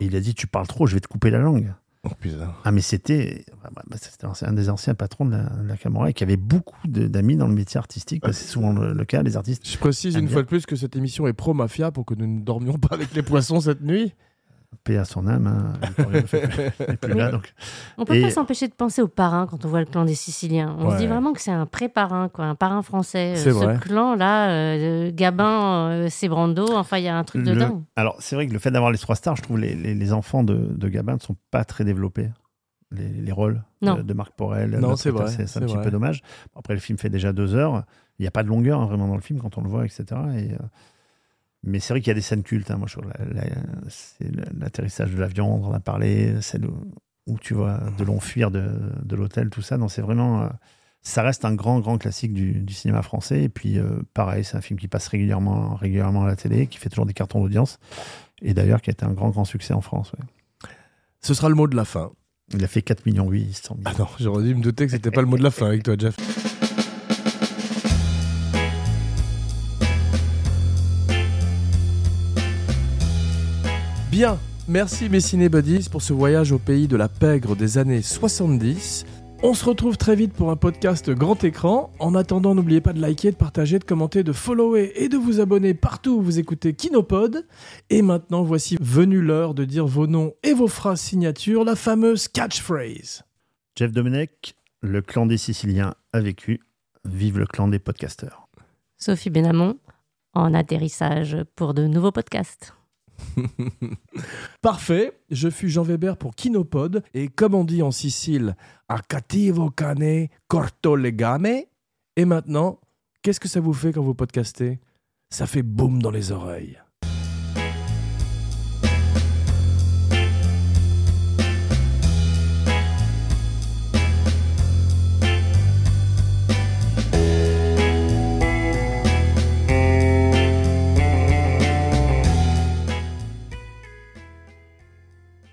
Speaker 2: Et il a dit, tu parles trop, je vais te couper la langue.
Speaker 1: Oh putain.
Speaker 2: Ah, mais c'était bah, bah, c'était un des anciens patrons de la, de la Camorra et qui avait beaucoup d'amis dans le métier artistique. parce que C'est souvent le, le cas, les artistes.
Speaker 1: Je précise une
Speaker 2: bien.
Speaker 1: fois de plus que cette émission est pro-mafia pour que nous ne dormions pas avec les poissons cette nuit.
Speaker 2: Paix à son âme. Hein, plus- plus là, donc.
Speaker 3: On peut
Speaker 2: Et-
Speaker 3: pas s'empêcher de penser au parrain quand on voit le clan des Siciliens. On se dit vraiment que c'est un pré-parrain, quoi, un parrain français. Euh,
Speaker 1: C'est
Speaker 3: Ce
Speaker 1: vrai.
Speaker 3: clan-là, euh, Gabin, euh, Sébrando, enfin, il y a un truc de
Speaker 2: Le-
Speaker 3: dingue.
Speaker 2: Alors, c'est vrai que le fait d'avoir les trois stars, je trouve les, les, les enfants de, de Gabin ne sont pas très développés. Les, les rôles
Speaker 3: Non.
Speaker 2: de, de Marc Porel.
Speaker 1: Non, c'est vrai,
Speaker 2: C'est
Speaker 1: c'est
Speaker 2: un petit
Speaker 1: vrai.
Speaker 2: peu dommage. Après, le film fait déjà deux heures. Il n'y a pas de longueur hein, vraiment dans le film quand on le voit, etc. Et, euh, mais c'est vrai qu'il y a des scènes cultes. hein. Moi, je trouve la- la- c'est l'atterrissage de l'avion, on en a parlé, celle où, où tu vois de long fuir de, de l'hôtel, tout ça. Non, c'est vraiment. euh, ça reste un grand, grand classique du, du cinéma français. Et puis, euh, pareil, c'est un film qui passe régulièrement, régulièrement à la télé, qui fait toujours des cartons d'audience. Et d'ailleurs, qui a été un grand, grand succès en France. ouais.
Speaker 1: Ce sera le mot de la fin.
Speaker 2: Il a fait 4 millions 800 000.
Speaker 1: Ah non, j'aurais dû me douter que c'était pas le mot de la fin avec toi, Jeff. Bien, merci mes cinébuddies pour ce voyage au pays de la pègre des années 70. On se retrouve très vite pour un podcast grand écran. En attendant, n'oubliez pas de liker, de partager, de commenter, de follower et de vous abonner partout où vous écoutez Kinopod. Et maintenant, voici venue l'heure de dire vos noms et vos phrases signatures, la fameuse catchphrase.
Speaker 2: Jeff Domenech, le clan des Siciliens a vécu. Vive le clan des podcasteurs.
Speaker 3: Sophie Benamon, en atterrissage pour de nouveaux podcasts. [LAUGHS]
Speaker 1: Parfait, je fus Jean Weber pour Kinopod, et comme on dit en Sicile, a cattivo cane corto le game. Et maintenant, qu'est-ce que ça vous fait quand vous podcastez? Ça fait boum dans les oreilles.